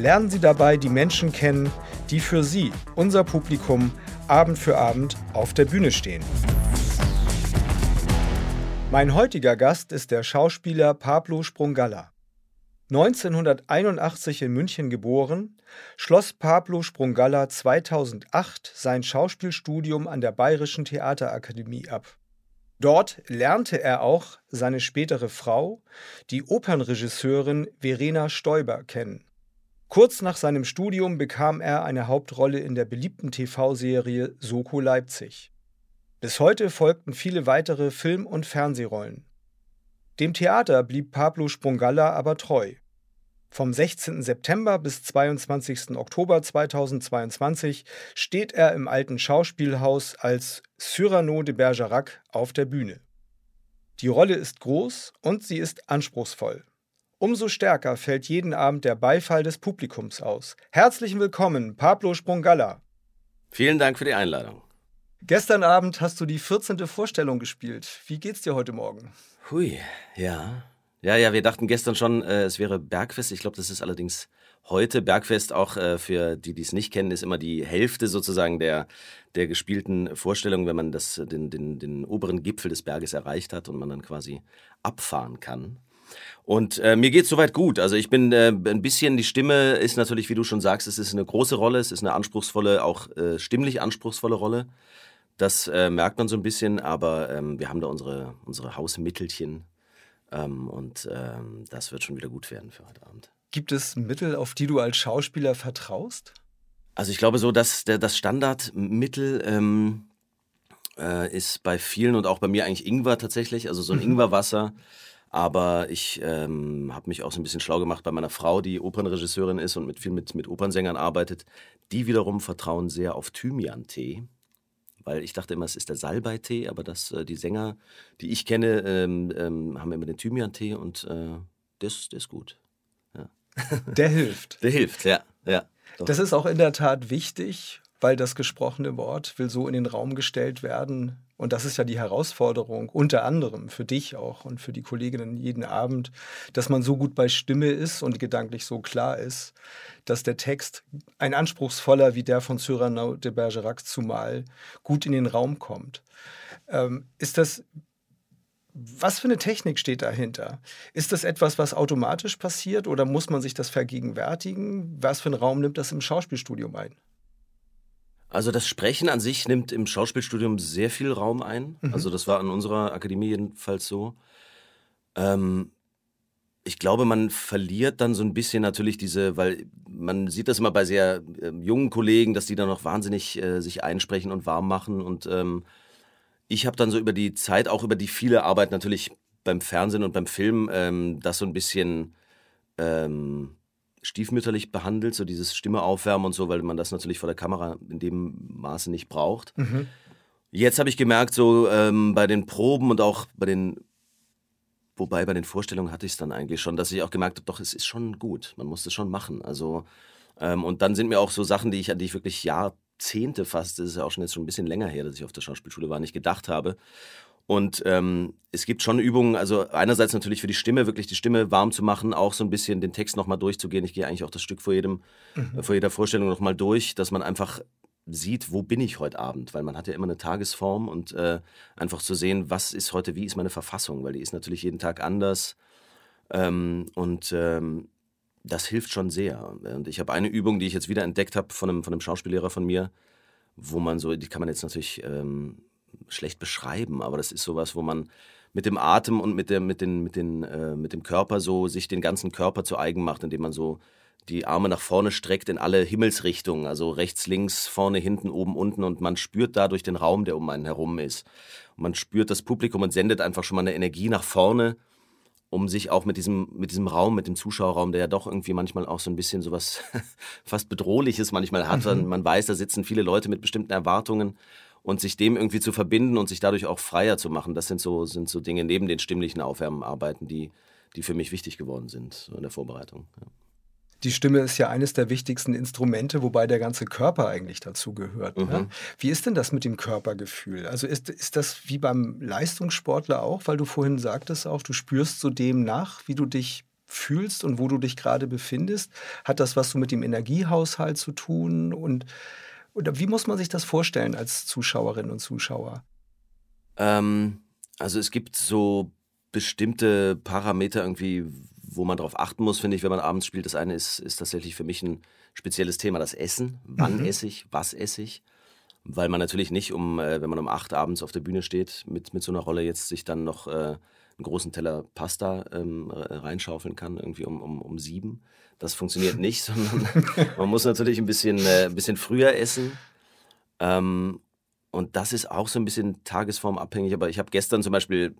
Lernen Sie dabei die Menschen kennen, die für Sie, unser Publikum, Abend für Abend auf der Bühne stehen. Mein heutiger Gast ist der Schauspieler Pablo Sprungalla. 1981 in München geboren, schloss Pablo Sprungalla 2008 sein Schauspielstudium an der Bayerischen Theaterakademie ab. Dort lernte er auch seine spätere Frau, die Opernregisseurin Verena Stoiber, kennen. Kurz nach seinem Studium bekam er eine Hauptrolle in der beliebten TV-Serie Soko Leipzig. Bis heute folgten viele weitere Film- und Fernsehrollen. Dem Theater blieb Pablo Sprungalla aber treu. Vom 16. September bis 22. Oktober 2022 steht er im alten Schauspielhaus als Cyrano de Bergerac auf der Bühne. Die Rolle ist groß und sie ist anspruchsvoll. Umso stärker fällt jeden Abend der Beifall des Publikums aus. Herzlich willkommen, Pablo Sprungalla. Vielen Dank für die Einladung. Gestern Abend hast du die 14. Vorstellung gespielt. Wie geht's dir heute Morgen? Hui, ja. Ja, ja, wir dachten gestern schon, äh, es wäre Bergfest. Ich glaube, das ist allerdings heute. Bergfest, auch äh, für die, die es nicht kennen, ist immer die Hälfte sozusagen der, der gespielten Vorstellung, wenn man das, den, den, den oberen Gipfel des Berges erreicht hat und man dann quasi abfahren kann. Und äh, mir geht es soweit gut. Also ich bin äh, ein bisschen, die Stimme ist natürlich, wie du schon sagst, es ist eine große Rolle, es ist eine anspruchsvolle, auch äh, stimmlich anspruchsvolle Rolle. Das äh, merkt man so ein bisschen, aber ähm, wir haben da unsere, unsere Hausmittelchen ähm, und ähm, das wird schon wieder gut werden für heute Abend. Gibt es Mittel, auf die du als Schauspieler vertraust? Also ich glaube so, dass der, das Standardmittel ähm, äh, ist bei vielen und auch bei mir eigentlich Ingwer tatsächlich, also so ein mhm. Ingwerwasser. Aber ich ähm, habe mich auch so ein bisschen schlau gemacht bei meiner Frau, die Opernregisseurin ist und mit viel mit, mit Opernsängern arbeitet. Die wiederum vertrauen sehr auf Thymian-Tee weil ich dachte immer, es ist der Salbeitee, aber das, äh, die Sänger, die ich kenne, ähm, ähm, haben immer den Thymian-Tee und äh, das, das ist gut. Ja. Der hilft. Der hilft, ja. ja Das ist auch in der Tat wichtig, weil das gesprochene Wort will so in den Raum gestellt werden. Und das ist ja die Herausforderung, unter anderem für dich auch und für die Kolleginnen jeden Abend, dass man so gut bei Stimme ist und gedanklich so klar ist, dass der Text ein anspruchsvoller wie der von Cyrano de Bergerac zumal gut in den Raum kommt. Ähm, ist das was für eine Technik steht dahinter? Ist das etwas, was automatisch passiert oder muss man sich das vergegenwärtigen? Was für einen Raum nimmt das im Schauspielstudium ein? Also das Sprechen an sich nimmt im Schauspielstudium sehr viel Raum ein. Mhm. Also das war an unserer Akademie jedenfalls so. Ähm, ich glaube, man verliert dann so ein bisschen natürlich diese, weil man sieht das immer bei sehr äh, jungen Kollegen, dass die dann noch wahnsinnig äh, sich einsprechen und warm machen. Und ähm, ich habe dann so über die Zeit, auch über die viele Arbeit natürlich beim Fernsehen und beim Film, ähm, das so ein bisschen ähm, stiefmütterlich behandelt, so dieses Stimme aufwärmen und so, weil man das natürlich vor der Kamera in dem Maße nicht braucht. Mhm. Jetzt habe ich gemerkt, so ähm, bei den Proben und auch bei den, wobei bei den Vorstellungen hatte ich es dann eigentlich schon, dass ich auch gemerkt habe, doch, es ist schon gut, man muss es schon machen. Also, ähm, und dann sind mir auch so Sachen, die ich, die ich wirklich Jahrzehnte fast, das ist ja auch schon jetzt schon ein bisschen länger her, dass ich auf der Schauspielschule war, nicht gedacht habe. Und ähm, es gibt schon Übungen, also einerseits natürlich für die Stimme, wirklich die Stimme warm zu machen, auch so ein bisschen den Text nochmal durchzugehen. Ich gehe eigentlich auch das Stück vor, jedem, mhm. äh, vor jeder Vorstellung nochmal durch, dass man einfach sieht, wo bin ich heute Abend, weil man hat ja immer eine Tagesform und äh, einfach zu sehen, was ist heute, wie ist meine Verfassung, weil die ist natürlich jeden Tag anders ähm, und ähm, das hilft schon sehr. Und ich habe eine Übung, die ich jetzt wieder entdeckt habe von einem, von einem Schauspiellehrer von mir, wo man so, die kann man jetzt natürlich ähm, schlecht beschreiben, aber das ist sowas, wo man mit dem Atem und mit, der, mit, den, mit, den, äh, mit dem Körper so sich den ganzen Körper zu eigen macht, indem man so die Arme nach vorne streckt in alle Himmelsrichtungen, also rechts, links, vorne, hinten, oben, unten und man spürt dadurch den Raum, der um einen herum ist. Und man spürt das Publikum und sendet einfach schon mal eine Energie nach vorne um sich auch mit diesem, mit diesem Raum, mit dem Zuschauerraum, der ja doch irgendwie manchmal auch so ein bisschen sowas fast Bedrohliches manchmal hat. Mhm. Man weiß, da sitzen viele Leute mit bestimmten Erwartungen und sich dem irgendwie zu verbinden und sich dadurch auch freier zu machen, das sind so, sind so Dinge neben den stimmlichen Aufwärmenarbeiten, die, die für mich wichtig geworden sind in der Vorbereitung. Ja. Die Stimme ist ja eines der wichtigsten Instrumente, wobei der ganze Körper eigentlich dazu gehört. Ne? Mhm. Ne? Wie ist denn das mit dem Körpergefühl? Also ist, ist das wie beim Leistungssportler auch, weil du vorhin sagtest auch, du spürst so dem nach, wie du dich fühlst und wo du dich gerade befindest? Hat das was so mit dem Energiehaushalt zu tun? Und oder wie muss man sich das vorstellen als Zuschauerin und Zuschauer? Ähm, also es gibt so bestimmte Parameter irgendwie, wo man darauf achten muss, finde ich, wenn man abends spielt. Das eine ist, ist tatsächlich für mich ein spezielles Thema, das Essen. Wann mhm. esse ich, was esse ich? Weil man natürlich nicht, um, äh, wenn man um acht abends auf der Bühne steht, mit, mit so einer Rolle jetzt sich dann noch äh, einen großen Teller Pasta ähm, reinschaufeln kann, irgendwie um, um, um sieben. Das funktioniert nicht, sondern man muss natürlich ein bisschen, äh, ein bisschen früher essen. Ähm, und das ist auch so ein bisschen tagesformabhängig. Aber ich habe gestern zum Beispiel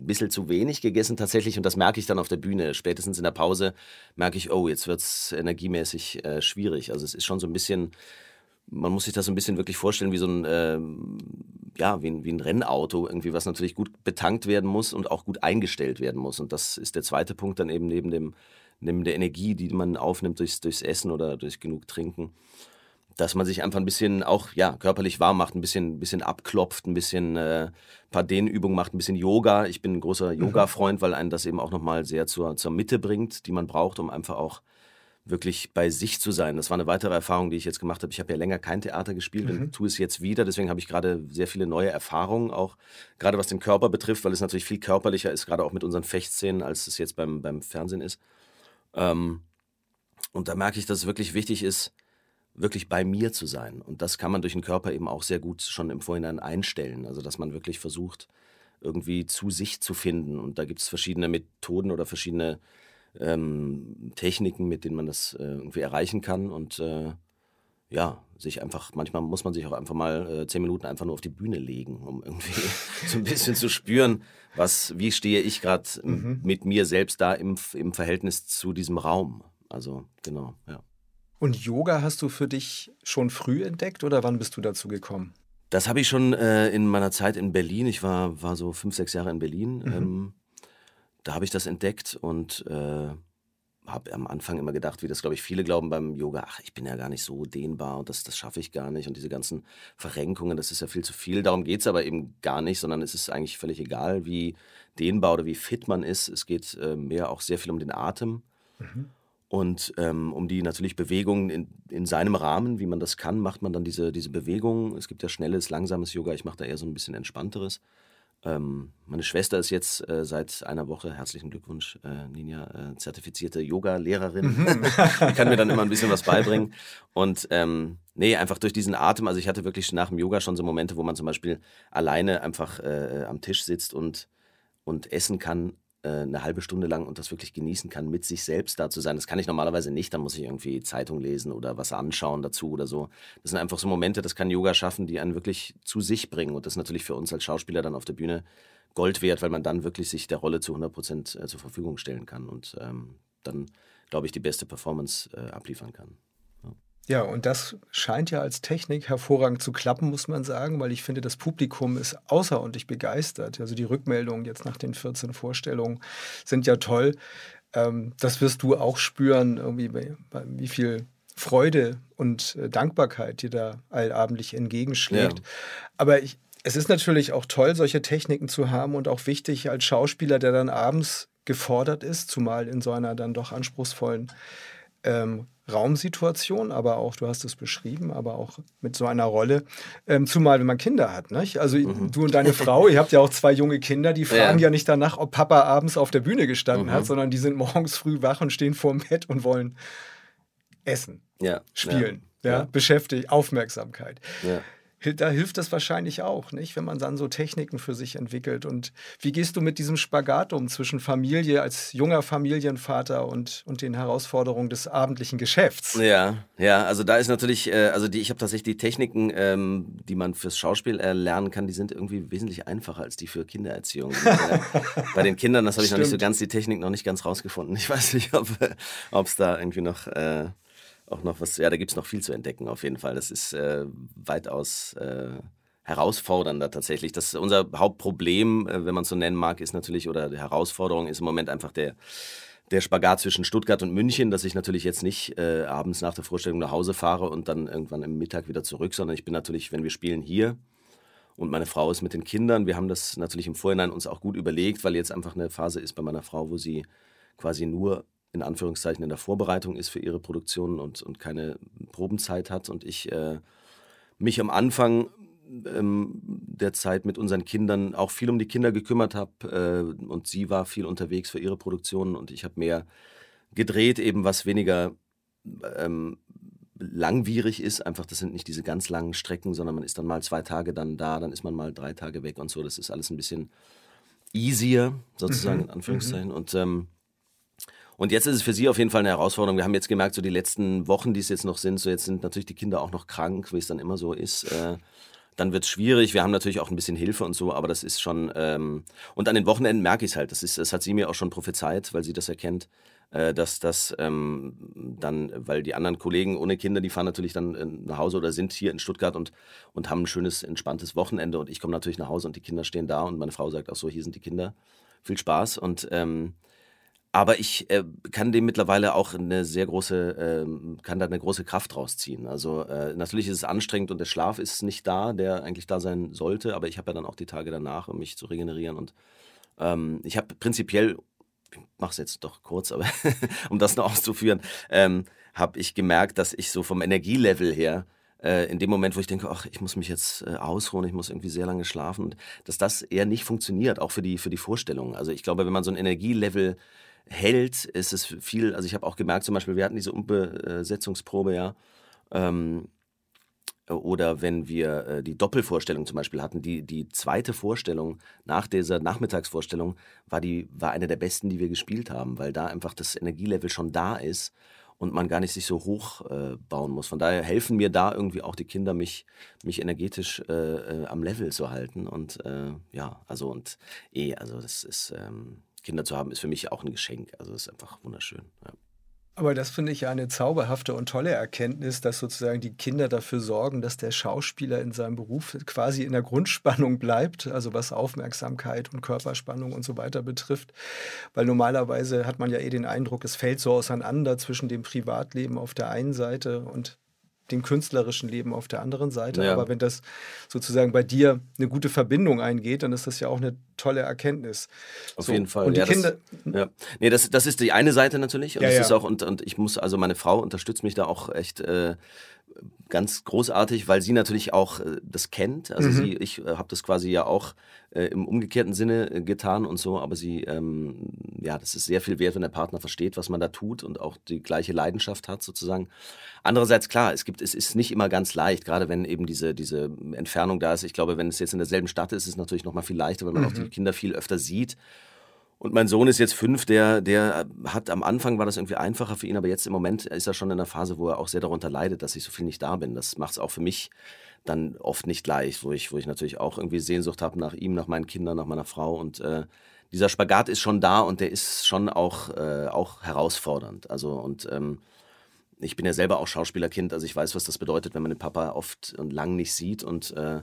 ein bisschen zu wenig gegessen tatsächlich und das merke ich dann auf der Bühne. Spätestens in der Pause merke ich, oh, jetzt wird es energiemäßig äh, schwierig. Also es ist schon so ein bisschen, man muss sich das so ein bisschen wirklich vorstellen wie so ein, äh, ja, wie wie ein Rennauto irgendwie, was natürlich gut betankt werden muss und auch gut eingestellt werden muss. Und das ist der zweite Punkt dann eben neben dem, neben der Energie, die man aufnimmt durchs, durchs Essen oder durch genug Trinken dass man sich einfach ein bisschen auch ja körperlich warm macht, ein bisschen, bisschen abklopft, ein bisschen äh, paar Dehnübungen macht, ein bisschen Yoga. Ich bin ein großer mhm. Yoga-Freund, weil einen das eben auch nochmal sehr zur, zur Mitte bringt, die man braucht, um einfach auch wirklich bei sich zu sein. Das war eine weitere Erfahrung, die ich jetzt gemacht habe. Ich habe ja länger kein Theater gespielt mhm. und tue es jetzt wieder. Deswegen habe ich gerade sehr viele neue Erfahrungen, auch gerade was den Körper betrifft, weil es natürlich viel körperlicher ist, gerade auch mit unseren Fechtszenen, als es jetzt beim, beim Fernsehen ist. Ähm, und da merke ich, dass es wirklich wichtig ist, wirklich bei mir zu sein. Und das kann man durch den Körper eben auch sehr gut schon im Vorhinein einstellen. Also dass man wirklich versucht, irgendwie zu sich zu finden. Und da gibt es verschiedene Methoden oder verschiedene ähm, Techniken, mit denen man das äh, irgendwie erreichen kann. Und äh, ja, sich einfach, manchmal muss man sich auch einfach mal äh, zehn Minuten einfach nur auf die Bühne legen, um irgendwie so ein bisschen zu spüren, was, wie stehe ich gerade mhm. mit mir selbst da im, im Verhältnis zu diesem Raum. Also, genau, ja. Und Yoga hast du für dich schon früh entdeckt oder wann bist du dazu gekommen? Das habe ich schon äh, in meiner Zeit in Berlin. Ich war, war so fünf, sechs Jahre in Berlin. Mhm. Ähm, da habe ich das entdeckt und äh, habe am Anfang immer gedacht, wie das, glaube ich, viele glauben beim Yoga, ach, ich bin ja gar nicht so dehnbar und das, das schaffe ich gar nicht. Und diese ganzen Verrenkungen, das ist ja viel zu viel. Darum geht es aber eben gar nicht, sondern es ist eigentlich völlig egal, wie dehnbar oder wie fit man ist. Es geht äh, mehr auch sehr viel um den Atem. Mhm. Und ähm, um die natürlich Bewegungen in, in seinem Rahmen, wie man das kann, macht man dann diese, diese Bewegungen. Es gibt ja schnelles, langsames Yoga. Ich mache da eher so ein bisschen entspannteres. Ähm, meine Schwester ist jetzt äh, seit einer Woche, herzlichen Glückwunsch, äh, Ninja, äh, zertifizierte Yoga-Lehrerin. Mhm. Die kann mir dann immer ein bisschen was beibringen. Und ähm, nee, einfach durch diesen Atem. Also ich hatte wirklich nach dem Yoga schon so Momente, wo man zum Beispiel alleine einfach äh, am Tisch sitzt und, und essen kann eine halbe Stunde lang und das wirklich genießen kann, mit sich selbst da zu sein. Das kann ich normalerweise nicht. Da muss ich irgendwie Zeitung lesen oder was anschauen dazu oder so. Das sind einfach so Momente, das kann Yoga schaffen, die einen wirklich zu sich bringen. Und das ist natürlich für uns als Schauspieler dann auf der Bühne Gold wert, weil man dann wirklich sich der Rolle zu 100 Prozent äh, zur Verfügung stellen kann und ähm, dann, glaube ich, die beste Performance äh, abliefern kann. Ja, und das scheint ja als Technik hervorragend zu klappen, muss man sagen, weil ich finde, das Publikum ist außerordentlich begeistert. Also die Rückmeldungen jetzt nach den 14 Vorstellungen sind ja toll. Ähm, das wirst du auch spüren, irgendwie, wie viel Freude und äh, Dankbarkeit dir da allabendlich entgegenschlägt. Ja. Aber ich, es ist natürlich auch toll, solche Techniken zu haben und auch wichtig als Schauspieler, der dann abends gefordert ist, zumal in so einer dann doch anspruchsvollen ähm, Raumsituation, aber auch, du hast es beschrieben, aber auch mit so einer Rolle, ähm, zumal wenn man Kinder hat. Nicht? Also mhm. du und deine Frau, ihr habt ja auch zwei junge Kinder, die fragen ja, ja nicht danach, ob Papa abends auf der Bühne gestanden mhm. hat, sondern die sind morgens früh wach und stehen vorm Bett und wollen essen, ja. spielen, ja. ja. beschäftigt, Aufmerksamkeit. Da hilft es wahrscheinlich auch, nicht, wenn man dann so Techniken für sich entwickelt. Und wie gehst du mit diesem Spagat um zwischen Familie als junger Familienvater und, und den Herausforderungen des abendlichen Geschäfts? Ja, ja, also da ist natürlich, äh, also die, ich habe tatsächlich die Techniken, ähm, die man fürs Schauspiel äh, lernen kann, die sind irgendwie wesentlich einfacher als die für Kindererziehung. äh, bei den Kindern, das habe ich Stimmt. noch nicht so ganz, die Technik noch nicht ganz rausgefunden. Ich weiß nicht, ob es da irgendwie noch äh, auch noch was, ja, da gibt es noch viel zu entdecken auf jeden Fall. Das ist äh, weitaus äh, herausfordernder tatsächlich. Das unser Hauptproblem, äh, wenn man es so nennen mag, ist natürlich, oder die Herausforderung ist im Moment einfach der, der Spagat zwischen Stuttgart und München, dass ich natürlich jetzt nicht äh, abends nach der Vorstellung nach Hause fahre und dann irgendwann im Mittag wieder zurück, sondern ich bin natürlich, wenn wir spielen, hier. Und meine Frau ist mit den Kindern. Wir haben das natürlich im Vorhinein uns auch gut überlegt, weil jetzt einfach eine Phase ist bei meiner Frau, wo sie quasi nur in Anführungszeichen in der Vorbereitung ist für ihre Produktionen und, und keine Probenzeit hat und ich äh, mich am Anfang ähm, der Zeit mit unseren Kindern auch viel um die Kinder gekümmert habe äh, und sie war viel unterwegs für ihre Produktionen und ich habe mehr gedreht, eben was weniger ähm, langwierig ist. Einfach, das sind nicht diese ganz langen Strecken, sondern man ist dann mal zwei Tage dann da, dann ist man mal drei Tage weg und so. Das ist alles ein bisschen easier, sozusagen, mhm. in Anführungszeichen. Mhm. Und ähm, und jetzt ist es für Sie auf jeden Fall eine Herausforderung. Wir haben jetzt gemerkt, so die letzten Wochen, die es jetzt noch sind, so jetzt sind natürlich die Kinder auch noch krank, wie es dann immer so ist. Äh, dann wird es schwierig. Wir haben natürlich auch ein bisschen Hilfe und so, aber das ist schon. Ähm, und an den Wochenenden merke ich es halt. Das, ist, das hat sie mir auch schon prophezeit, weil sie das erkennt, äh, dass das ähm, dann, weil die anderen Kollegen ohne Kinder, die fahren natürlich dann äh, nach Hause oder sind hier in Stuttgart und, und haben ein schönes, entspanntes Wochenende. Und ich komme natürlich nach Hause und die Kinder stehen da und meine Frau sagt auch so: hier sind die Kinder. Viel Spaß. Und ähm, aber ich äh, kann dem mittlerweile auch eine sehr große, äh, kann da eine große Kraft rausziehen. Also äh, natürlich ist es anstrengend und der Schlaf ist nicht da, der eigentlich da sein sollte, aber ich habe ja dann auch die Tage danach, um mich zu regenerieren. Und ähm, ich habe prinzipiell, ich mache es jetzt doch kurz, aber um das noch auszuführen, ähm, habe ich gemerkt, dass ich so vom Energielevel her äh, in dem Moment, wo ich denke, ach, ich muss mich jetzt äh, ausruhen, ich muss irgendwie sehr lange schlafen, dass das eher nicht funktioniert, auch für die, für die Vorstellung. Also ich glaube, wenn man so ein Energielevel hält, ist es viel, also ich habe auch gemerkt, zum Beispiel, wir hatten diese Umbesetzungsprobe, ja, ähm, oder wenn wir äh, die Doppelvorstellung zum Beispiel hatten, die, die zweite Vorstellung nach dieser Nachmittagsvorstellung war, die, war eine der besten, die wir gespielt haben, weil da einfach das Energielevel schon da ist und man gar nicht sich so hoch äh, bauen muss. Von daher helfen mir da irgendwie auch die Kinder, mich, mich energetisch äh, äh am Level zu halten. Und äh, ja, also und eh, also das ist, ähm, Kinder zu haben, ist für mich auch ein Geschenk. Also es ist einfach wunderschön. Ja. Aber das finde ich ja eine zauberhafte und tolle Erkenntnis, dass sozusagen die Kinder dafür sorgen, dass der Schauspieler in seinem Beruf quasi in der Grundspannung bleibt, also was Aufmerksamkeit und Körperspannung und so weiter betrifft. Weil normalerweise hat man ja eh den Eindruck, es fällt so auseinander zwischen dem Privatleben auf der einen Seite und dem künstlerischen Leben auf der anderen Seite. Ja. Aber wenn das sozusagen bei dir eine gute Verbindung eingeht, dann ist das ja auch eine tolle Erkenntnis. Auf so. jeden Fall. Und die ja, Kinder. Das, ja. Nee, das, das ist die eine Seite natürlich. Und, ja, das Ist auch, und, und ich muss, also meine Frau unterstützt mich da auch echt. Äh, ganz großartig, weil sie natürlich auch äh, das kennt. Also mhm. sie, ich äh, habe das quasi ja auch äh, im umgekehrten Sinne äh, getan und so, aber sie, ähm, ja, das ist sehr viel wert, wenn der Partner versteht, was man da tut und auch die gleiche Leidenschaft hat sozusagen. Andererseits klar, es gibt, es ist nicht immer ganz leicht, gerade wenn eben diese diese Entfernung da ist. Ich glaube, wenn es jetzt in derselben Stadt ist, ist es natürlich noch mal viel leichter, weil man mhm. auch die Kinder viel öfter sieht und mein Sohn ist jetzt fünf, der, der hat am Anfang war das irgendwie einfacher für ihn, aber jetzt im Moment ist er schon in einer Phase, wo er auch sehr darunter leidet, dass ich so viel nicht da bin. Das macht es auch für mich dann oft nicht leicht, wo ich, wo ich natürlich auch irgendwie Sehnsucht habe nach ihm, nach meinen Kindern, nach meiner Frau. Und äh, dieser Spagat ist schon da und der ist schon auch, äh, auch herausfordernd. Also und ähm, ich bin ja selber auch Schauspielerkind, also ich weiß, was das bedeutet, wenn man den Papa oft und lang nicht sieht. Und äh,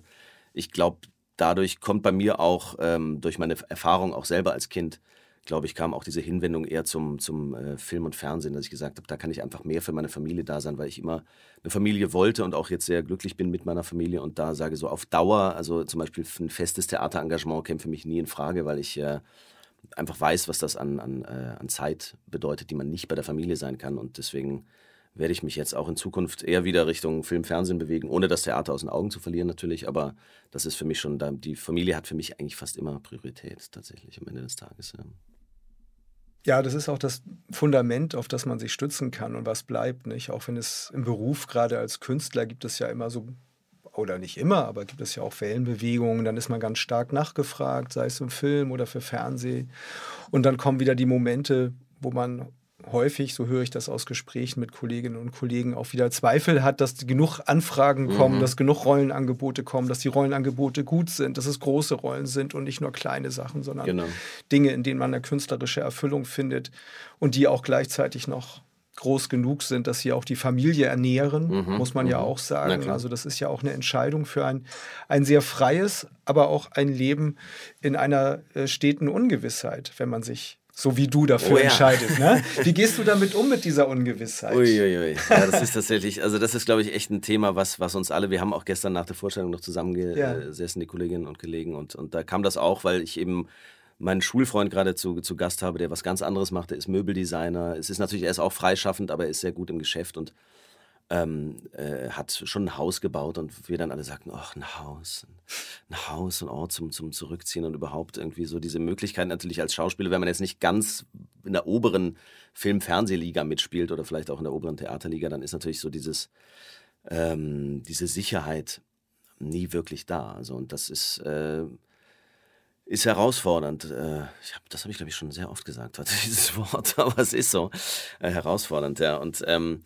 ich glaube, dadurch kommt bei mir auch ähm, durch meine Erfahrung auch selber als Kind, glaube ich, kam auch diese Hinwendung eher zum, zum äh, Film und Fernsehen, dass ich gesagt habe, da kann ich einfach mehr für meine Familie da sein, weil ich immer eine Familie wollte und auch jetzt sehr glücklich bin mit meiner Familie und da sage so auf Dauer, also zum Beispiel ein festes Theaterengagement käme für mich nie in Frage, weil ich äh, einfach weiß, was das an, an, äh, an Zeit bedeutet, die man nicht bei der Familie sein kann und deswegen werde ich mich jetzt auch in Zukunft eher wieder Richtung Film, Fernsehen bewegen, ohne das Theater aus den Augen zu verlieren natürlich. Aber das ist für mich schon, die Familie hat für mich eigentlich fast immer Priorität tatsächlich am Ende des Tages. Ja. Ja, das ist auch das Fundament, auf das man sich stützen kann und was bleibt, nicht? Auch wenn es im Beruf, gerade als Künstler, gibt es ja immer so oder nicht immer, aber gibt es ja auch Wellenbewegungen, dann ist man ganz stark nachgefragt, sei es im Film oder für Fernsehen. Und dann kommen wieder die Momente, wo man häufig, so höre ich das aus Gesprächen mit Kolleginnen und Kollegen, auch wieder Zweifel hat, dass genug Anfragen kommen, mhm. dass genug Rollenangebote kommen, dass die Rollenangebote gut sind, dass es große Rollen sind und nicht nur kleine Sachen, sondern genau. Dinge, in denen man eine künstlerische Erfüllung findet und die auch gleichzeitig noch groß genug sind, dass sie auch die Familie ernähren, mhm, muss man mhm. ja auch sagen. Also das ist ja auch eine Entscheidung für ein, ein sehr freies, aber auch ein Leben in einer äh, steten Ungewissheit, wenn man sich so wie du dafür oh, ja. entscheidest. Ne? Wie gehst du damit um mit dieser Ungewissheit? Uiuiui. Ui, ui. Ja, das ist tatsächlich, also das ist, glaube ich, echt ein Thema, was, was uns alle, wir haben auch gestern nach der Vorstellung noch zusammengesessen, ja. die Kolleginnen und Kollegen, und, und da kam das auch, weil ich eben meinen Schulfreund gerade zu, zu Gast habe, der was ganz anderes macht. Der ist Möbeldesigner. Es ist natürlich, er ist auch freischaffend, aber er ist sehr gut im Geschäft und ähm, äh, hat schon ein Haus gebaut und wir dann alle sagten, ach, ein Haus, ein Haus, ein Ort zum, zum Zurückziehen und überhaupt irgendwie so diese Möglichkeit natürlich als Schauspieler, wenn man jetzt nicht ganz in der oberen Film-Fernsehliga mitspielt oder vielleicht auch in der oberen Theaterliga, dann ist natürlich so dieses, ähm, diese Sicherheit nie wirklich da. Also und das ist äh, ist herausfordernd. Äh, ich hab, das habe ich, glaube ich, schon sehr oft gesagt, dieses Wort, aber es ist so äh, herausfordernd, ja. Und ähm,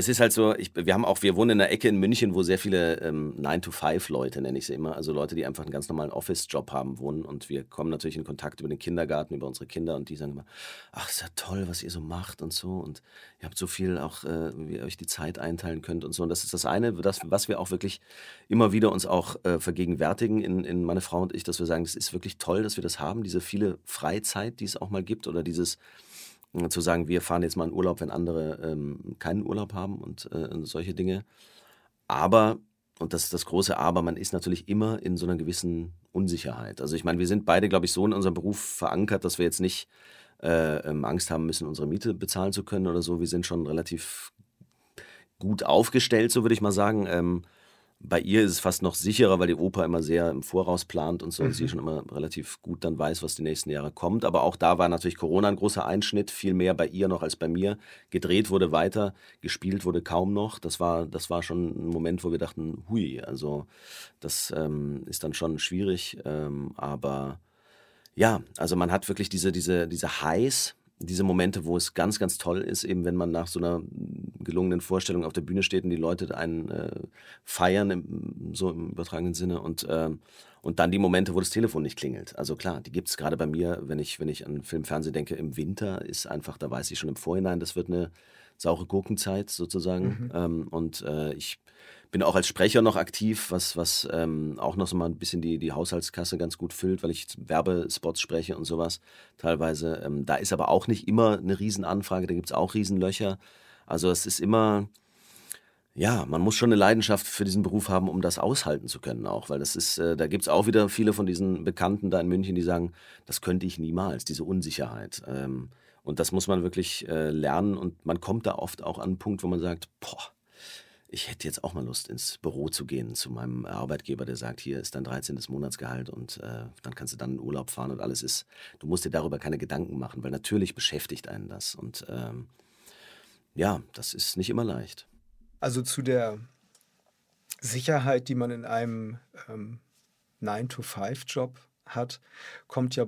es ist halt so, ich, wir haben auch, wir wohnen in einer Ecke in München, wo sehr viele ähm, 9-to-5-Leute, nenne ich sie immer, also Leute, die einfach einen ganz normalen Office-Job haben, wohnen. Und wir kommen natürlich in Kontakt über den Kindergarten, über unsere Kinder und die sagen immer, ach, ist ja toll, was ihr so macht und so. Und ihr habt so viel auch, äh, wie ihr euch die Zeit einteilen könnt und so. Und das ist das eine, das, was wir auch wirklich immer wieder uns auch äh, vergegenwärtigen in, in meine Frau und ich, dass wir sagen, es ist wirklich toll, dass wir das haben, diese viele Freizeit, die es auch mal gibt oder dieses zu sagen, wir fahren jetzt mal in Urlaub, wenn andere ähm, keinen Urlaub haben und äh, solche Dinge. Aber, und das ist das große Aber, man ist natürlich immer in so einer gewissen Unsicherheit. Also ich meine, wir sind beide, glaube ich, so in unserem Beruf verankert, dass wir jetzt nicht äh, ähm, Angst haben müssen, unsere Miete bezahlen zu können oder so. Wir sind schon relativ gut aufgestellt, so würde ich mal sagen. Ähm, bei ihr ist es fast noch sicherer, weil die Oper immer sehr im Voraus plant und so mhm. und sie schon immer relativ gut dann weiß, was die nächsten Jahre kommt. Aber auch da war natürlich Corona ein großer Einschnitt, viel mehr bei ihr noch als bei mir. Gedreht wurde weiter, gespielt wurde kaum noch. Das war, das war schon ein Moment, wo wir dachten, hui, also das ähm, ist dann schon schwierig. Ähm, aber ja, also man hat wirklich diese, diese, diese Highs, diese Momente, wo es ganz, ganz toll ist, eben wenn man nach so einer gelungenen Vorstellung auf der Bühne steht und die Leute einen äh, feiern, im, so im übertragenen Sinne und, äh, und dann die Momente, wo das Telefon nicht klingelt. Also klar, die gibt es gerade bei mir, wenn ich, wenn ich an Film, Fernsehen denke, im Winter ist einfach, da weiß ich schon im Vorhinein, das wird eine saure Gurkenzeit sozusagen mhm. ähm, und äh, ich bin auch als Sprecher noch aktiv, was, was ähm, auch noch so mal ein bisschen die, die Haushaltskasse ganz gut füllt, weil ich Werbespots spreche und sowas teilweise. Ähm, da ist aber auch nicht immer eine Riesenanfrage, da gibt es auch Riesenlöcher. Also es ist immer, ja, man muss schon eine Leidenschaft für diesen Beruf haben, um das aushalten zu können auch, weil das ist, äh, da gibt es auch wieder viele von diesen Bekannten da in München, die sagen, das könnte ich niemals, diese Unsicherheit. Ähm, und das muss man wirklich äh, lernen und man kommt da oft auch an einen Punkt, wo man sagt, boah, ich hätte jetzt auch mal Lust, ins Büro zu gehen zu meinem Arbeitgeber, der sagt, hier ist dein 13. Monatsgehalt und äh, dann kannst du dann in Urlaub fahren und alles ist, du musst dir darüber keine Gedanken machen, weil natürlich beschäftigt einen das. Und ähm, ja, das ist nicht immer leicht. Also zu der Sicherheit, die man in einem ähm, 9-to-5-Job hat, kommt ja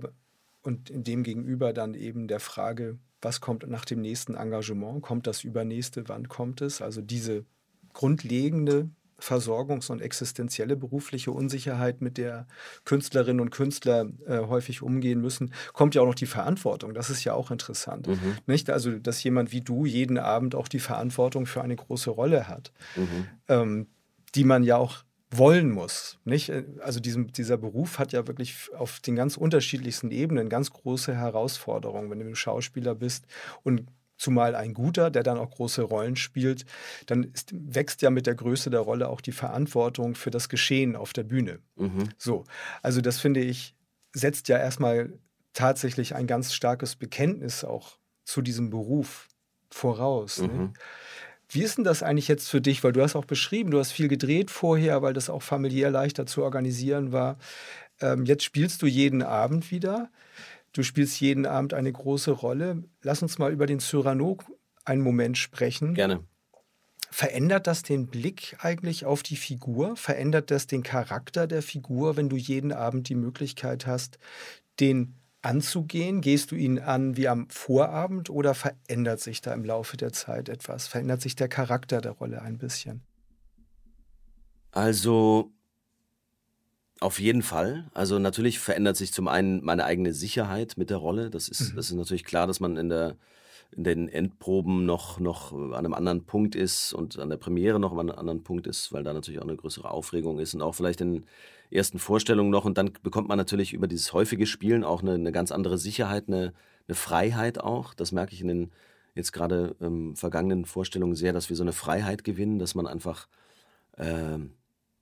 und in dem gegenüber dann eben der Frage, was kommt nach dem nächsten Engagement? Kommt das übernächste? Wann kommt es? Also diese grundlegende Versorgungs- und existenzielle berufliche Unsicherheit, mit der Künstlerinnen und Künstler äh, häufig umgehen müssen, kommt ja auch noch die Verantwortung. Das ist ja auch interessant. Mhm. Nicht? Also, dass jemand wie du jeden Abend auch die Verantwortung für eine große Rolle hat, mhm. ähm, die man ja auch wollen muss. Nicht? Also diesem, dieser Beruf hat ja wirklich auf den ganz unterschiedlichsten Ebenen ganz große Herausforderungen, wenn du Schauspieler bist und zumal ein guter, der dann auch große Rollen spielt, dann ist, wächst ja mit der Größe der Rolle auch die Verantwortung für das Geschehen auf der Bühne. Mhm. So, also das finde ich, setzt ja erstmal tatsächlich ein ganz starkes Bekenntnis auch zu diesem Beruf voraus. Ne? Mhm. Ne? Wie ist denn das eigentlich jetzt für dich? Weil du hast auch beschrieben, du hast viel gedreht vorher, weil das auch familiär leichter zu organisieren war. Ähm, jetzt spielst du jeden Abend wieder. Du spielst jeden Abend eine große Rolle. Lass uns mal über den Cyrano einen Moment sprechen. Gerne. Verändert das den Blick eigentlich auf die Figur? Verändert das den Charakter der Figur, wenn du jeden Abend die Möglichkeit hast, den anzugehen? Gehst du ihn an wie am Vorabend oder verändert sich da im Laufe der Zeit etwas? Verändert sich der Charakter der Rolle ein bisschen? Also auf jeden Fall. Also natürlich verändert sich zum einen meine eigene Sicherheit mit der Rolle. Das ist, mhm. das ist natürlich klar, dass man in der in den Endproben noch, noch an einem anderen Punkt ist und an der Premiere noch an einem anderen Punkt ist, weil da natürlich auch eine größere Aufregung ist und auch vielleicht in ersten Vorstellungen noch. Und dann bekommt man natürlich über dieses häufige Spielen auch eine, eine ganz andere Sicherheit, eine, eine Freiheit auch. Das merke ich in den jetzt gerade ähm, vergangenen Vorstellungen sehr, dass wir so eine Freiheit gewinnen, dass man einfach äh,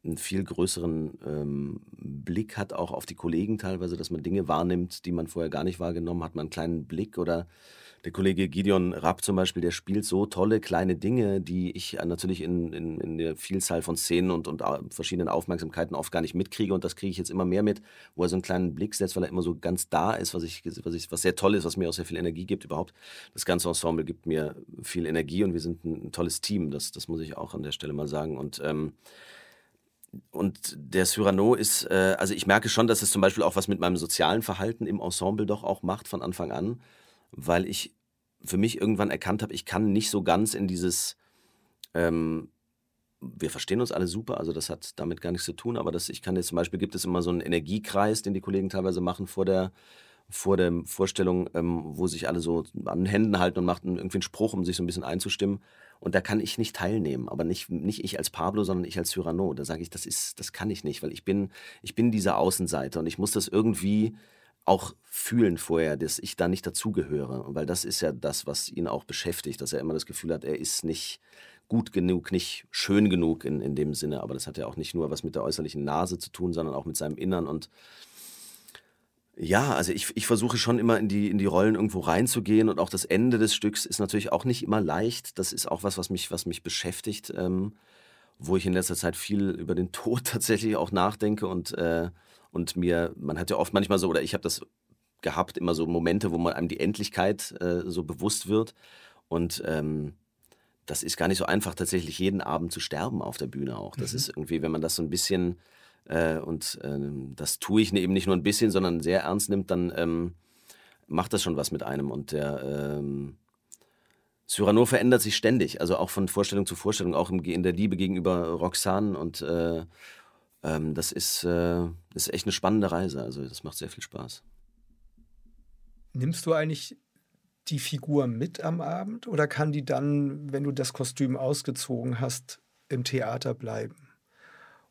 einen viel größeren ähm, Blick hat, auch auf die Kollegen teilweise, dass man Dinge wahrnimmt, die man vorher gar nicht wahrgenommen hat, man einen kleinen Blick oder der Kollege Gideon Rapp zum Beispiel, der spielt so tolle kleine Dinge, die ich natürlich in, in, in der Vielzahl von Szenen und, und verschiedenen Aufmerksamkeiten oft gar nicht mitkriege. Und das kriege ich jetzt immer mehr mit, wo er so einen kleinen Blick setzt, weil er immer so ganz da ist, was, ich, was, ich, was sehr toll ist, was mir auch sehr viel Energie gibt überhaupt. Das ganze Ensemble gibt mir viel Energie und wir sind ein, ein tolles Team. Das, das muss ich auch an der Stelle mal sagen. Und ähm, und der Cyrano ist, äh, also ich merke schon, dass es zum Beispiel auch was mit meinem sozialen Verhalten im Ensemble doch auch macht von Anfang an weil ich für mich irgendwann erkannt habe, ich kann nicht so ganz in dieses, ähm, wir verstehen uns alle super, also das hat damit gar nichts zu tun, aber das, ich kann jetzt zum Beispiel, gibt es immer so einen Energiekreis, den die Kollegen teilweise machen vor der, vor der Vorstellung, ähm, wo sich alle so an den Händen halten und machen irgendwie einen Spruch, um sich so ein bisschen einzustimmen. Und da kann ich nicht teilnehmen, aber nicht, nicht ich als Pablo, sondern ich als Cyrano. Da sage ich, das ist, das kann ich nicht, weil ich bin, ich bin dieser Außenseiter und ich muss das irgendwie auch fühlen vorher, dass ich da nicht dazugehöre. Weil das ist ja das, was ihn auch beschäftigt, dass er immer das Gefühl hat, er ist nicht gut genug, nicht schön genug in, in dem Sinne. Aber das hat ja auch nicht nur was mit der äußerlichen Nase zu tun, sondern auch mit seinem Innern. Und ja, also ich, ich versuche schon immer in die, in die Rollen irgendwo reinzugehen. Und auch das Ende des Stücks ist natürlich auch nicht immer leicht. Das ist auch was, was mich, was mich beschäftigt, ähm, wo ich in letzter Zeit viel über den Tod tatsächlich auch nachdenke und äh, und mir, man hat ja oft manchmal so, oder ich habe das gehabt, immer so Momente, wo man einem die Endlichkeit äh, so bewusst wird. Und ähm, das ist gar nicht so einfach, tatsächlich jeden Abend zu sterben auf der Bühne auch. Das mhm. ist irgendwie, wenn man das so ein bisschen, und äh, das tue ich eben nicht nur ein bisschen, sondern sehr ernst nimmt, dann ähm, macht das schon was mit einem. Und der ähm, Cyrano verändert sich ständig, also auch von Vorstellung zu Vorstellung, auch in der Liebe gegenüber Roxane und äh, ähm, das, ist, äh, das ist echt eine spannende Reise. Also das macht sehr viel Spaß. Nimmst du eigentlich die Figur mit am Abend oder kann die dann, wenn du das Kostüm ausgezogen hast, im Theater bleiben?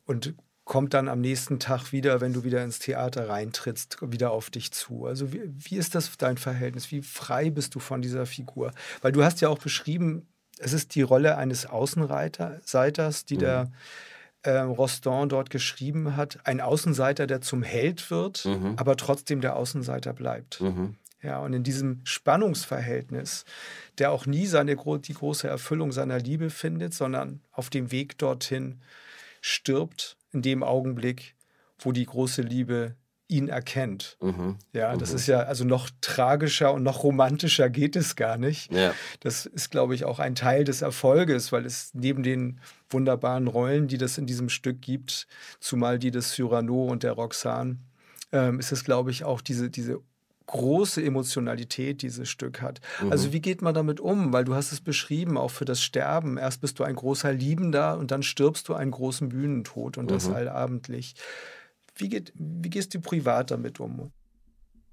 Und kommt dann am nächsten Tag wieder, wenn du wieder ins Theater reintrittst, wieder auf dich zu? Also wie, wie ist das dein Verhältnis? Wie frei bist du von dieser Figur? Weil du hast ja auch beschrieben, es ist die Rolle eines Außenseiters, die mhm. der äh, Rostand dort geschrieben hat, ein Außenseiter, der zum Held wird, mhm. aber trotzdem der Außenseiter bleibt. Mhm. Ja, und in diesem Spannungsverhältnis, der auch nie seine, die große Erfüllung seiner Liebe findet, sondern auf dem Weg dorthin stirbt, in dem Augenblick, wo die große Liebe ihn erkennt. Mhm. Ja, das mhm. ist ja also noch tragischer und noch romantischer geht es gar nicht. Ja. Das ist, glaube ich, auch ein Teil des Erfolges, weil es neben den wunderbaren Rollen, die das in diesem Stück gibt, zumal die des Cyrano und der Roxane, ähm, ist es, glaube ich, auch diese, diese große Emotionalität dieses Stück hat. Mhm. Also wie geht man damit um? Weil du hast es beschrieben, auch für das Sterben. Erst bist du ein großer Liebender und dann stirbst du einen großen Bühnentod und mhm. das allabendlich. Wie, geht, wie gehst du privat damit um?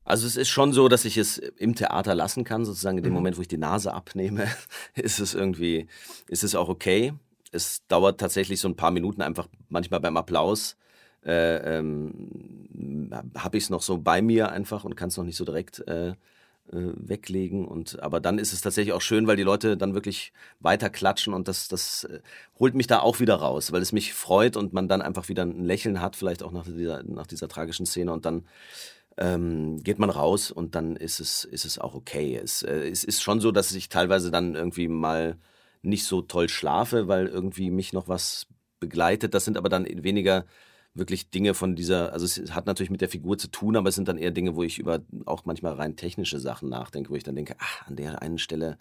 Also es ist schon so, dass ich es im Theater lassen kann, sozusagen in dem mhm. Moment, wo ich die Nase abnehme, ist es irgendwie, ist es auch okay. Es dauert tatsächlich so ein paar Minuten einfach manchmal beim Applaus. Äh, ähm, habe ich es noch so bei mir einfach und kann es noch nicht so direkt äh, äh, weglegen. Und, aber dann ist es tatsächlich auch schön, weil die Leute dann wirklich weiter klatschen und das, das äh, holt mich da auch wieder raus, weil es mich freut und man dann einfach wieder ein Lächeln hat, vielleicht auch nach dieser, nach dieser tragischen Szene und dann ähm, geht man raus und dann ist es, ist es auch okay. Es, äh, es ist schon so, dass ich teilweise dann irgendwie mal nicht so toll schlafe, weil irgendwie mich noch was begleitet. Das sind aber dann weniger wirklich Dinge von dieser, also es hat natürlich mit der Figur zu tun, aber es sind dann eher Dinge, wo ich über auch manchmal rein technische Sachen nachdenke, wo ich dann denke, ach, an der einen Stelle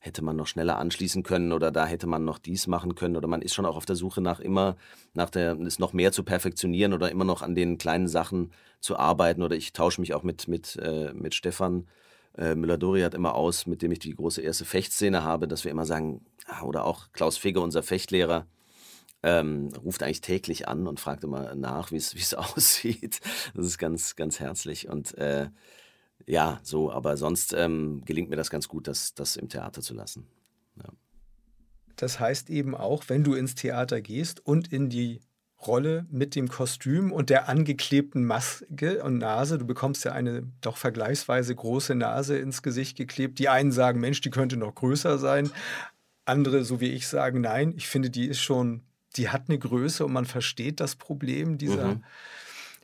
hätte man noch schneller anschließen können oder da hätte man noch dies machen können oder man ist schon auch auf der Suche nach immer, nach der, es noch mehr zu perfektionieren oder immer noch an den kleinen Sachen zu arbeiten oder ich tausche mich auch mit, mit, äh, mit Stefan äh, Müller-Dori hat immer aus, mit dem ich die große erste Fechtszene habe, dass wir immer sagen, ah, oder auch Klaus Figge, unser Fechtlehrer, ähm, ruft eigentlich täglich an und fragt immer nach, wie es aussieht. Das ist ganz, ganz herzlich und äh, ja, so, aber sonst ähm, gelingt mir das ganz gut, das, das im Theater zu lassen. Ja. Das heißt eben auch, wenn du ins Theater gehst und in die Rolle mit dem Kostüm und der angeklebten Maske und Nase. Du bekommst ja eine doch vergleichsweise große Nase ins Gesicht geklebt. Die einen sagen, Mensch, die könnte noch größer sein. Andere, so wie ich, sagen, nein, ich finde, die ist schon, die hat eine Größe und man versteht das Problem dieser, mhm.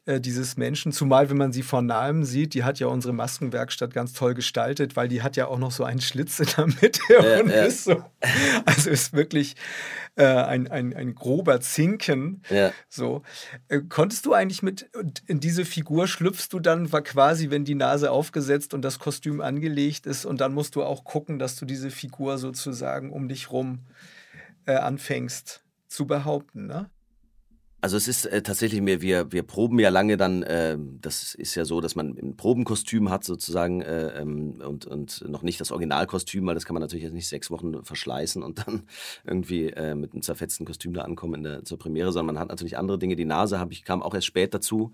Äh, dieses Menschen, zumal wenn man sie von nahem sieht, die hat ja unsere Maskenwerkstatt ganz toll gestaltet, weil die hat ja auch noch so einen Schlitz in der Mitte äh, und äh. ist so, also ist wirklich äh, ein, ein, ein grober Zinken. Ja. So. Äh, konntest du eigentlich mit in diese Figur schlüpfst du dann, war quasi, wenn die Nase aufgesetzt und das Kostüm angelegt ist und dann musst du auch gucken, dass du diese Figur sozusagen um dich rum anfängst zu behaupten, ne? Also es ist äh, tatsächlich mehr, wir, wir proben ja lange dann, äh, das ist ja so, dass man ein Probenkostüm hat sozusagen äh, ähm, und, und noch nicht das Originalkostüm, weil das kann man natürlich jetzt nicht sechs Wochen verschleißen und dann irgendwie äh, mit einem zerfetzten Kostüm da ankommen der, zur Premiere, sondern man hat natürlich andere Dinge. Die Nase habe ich, kam auch erst spät dazu.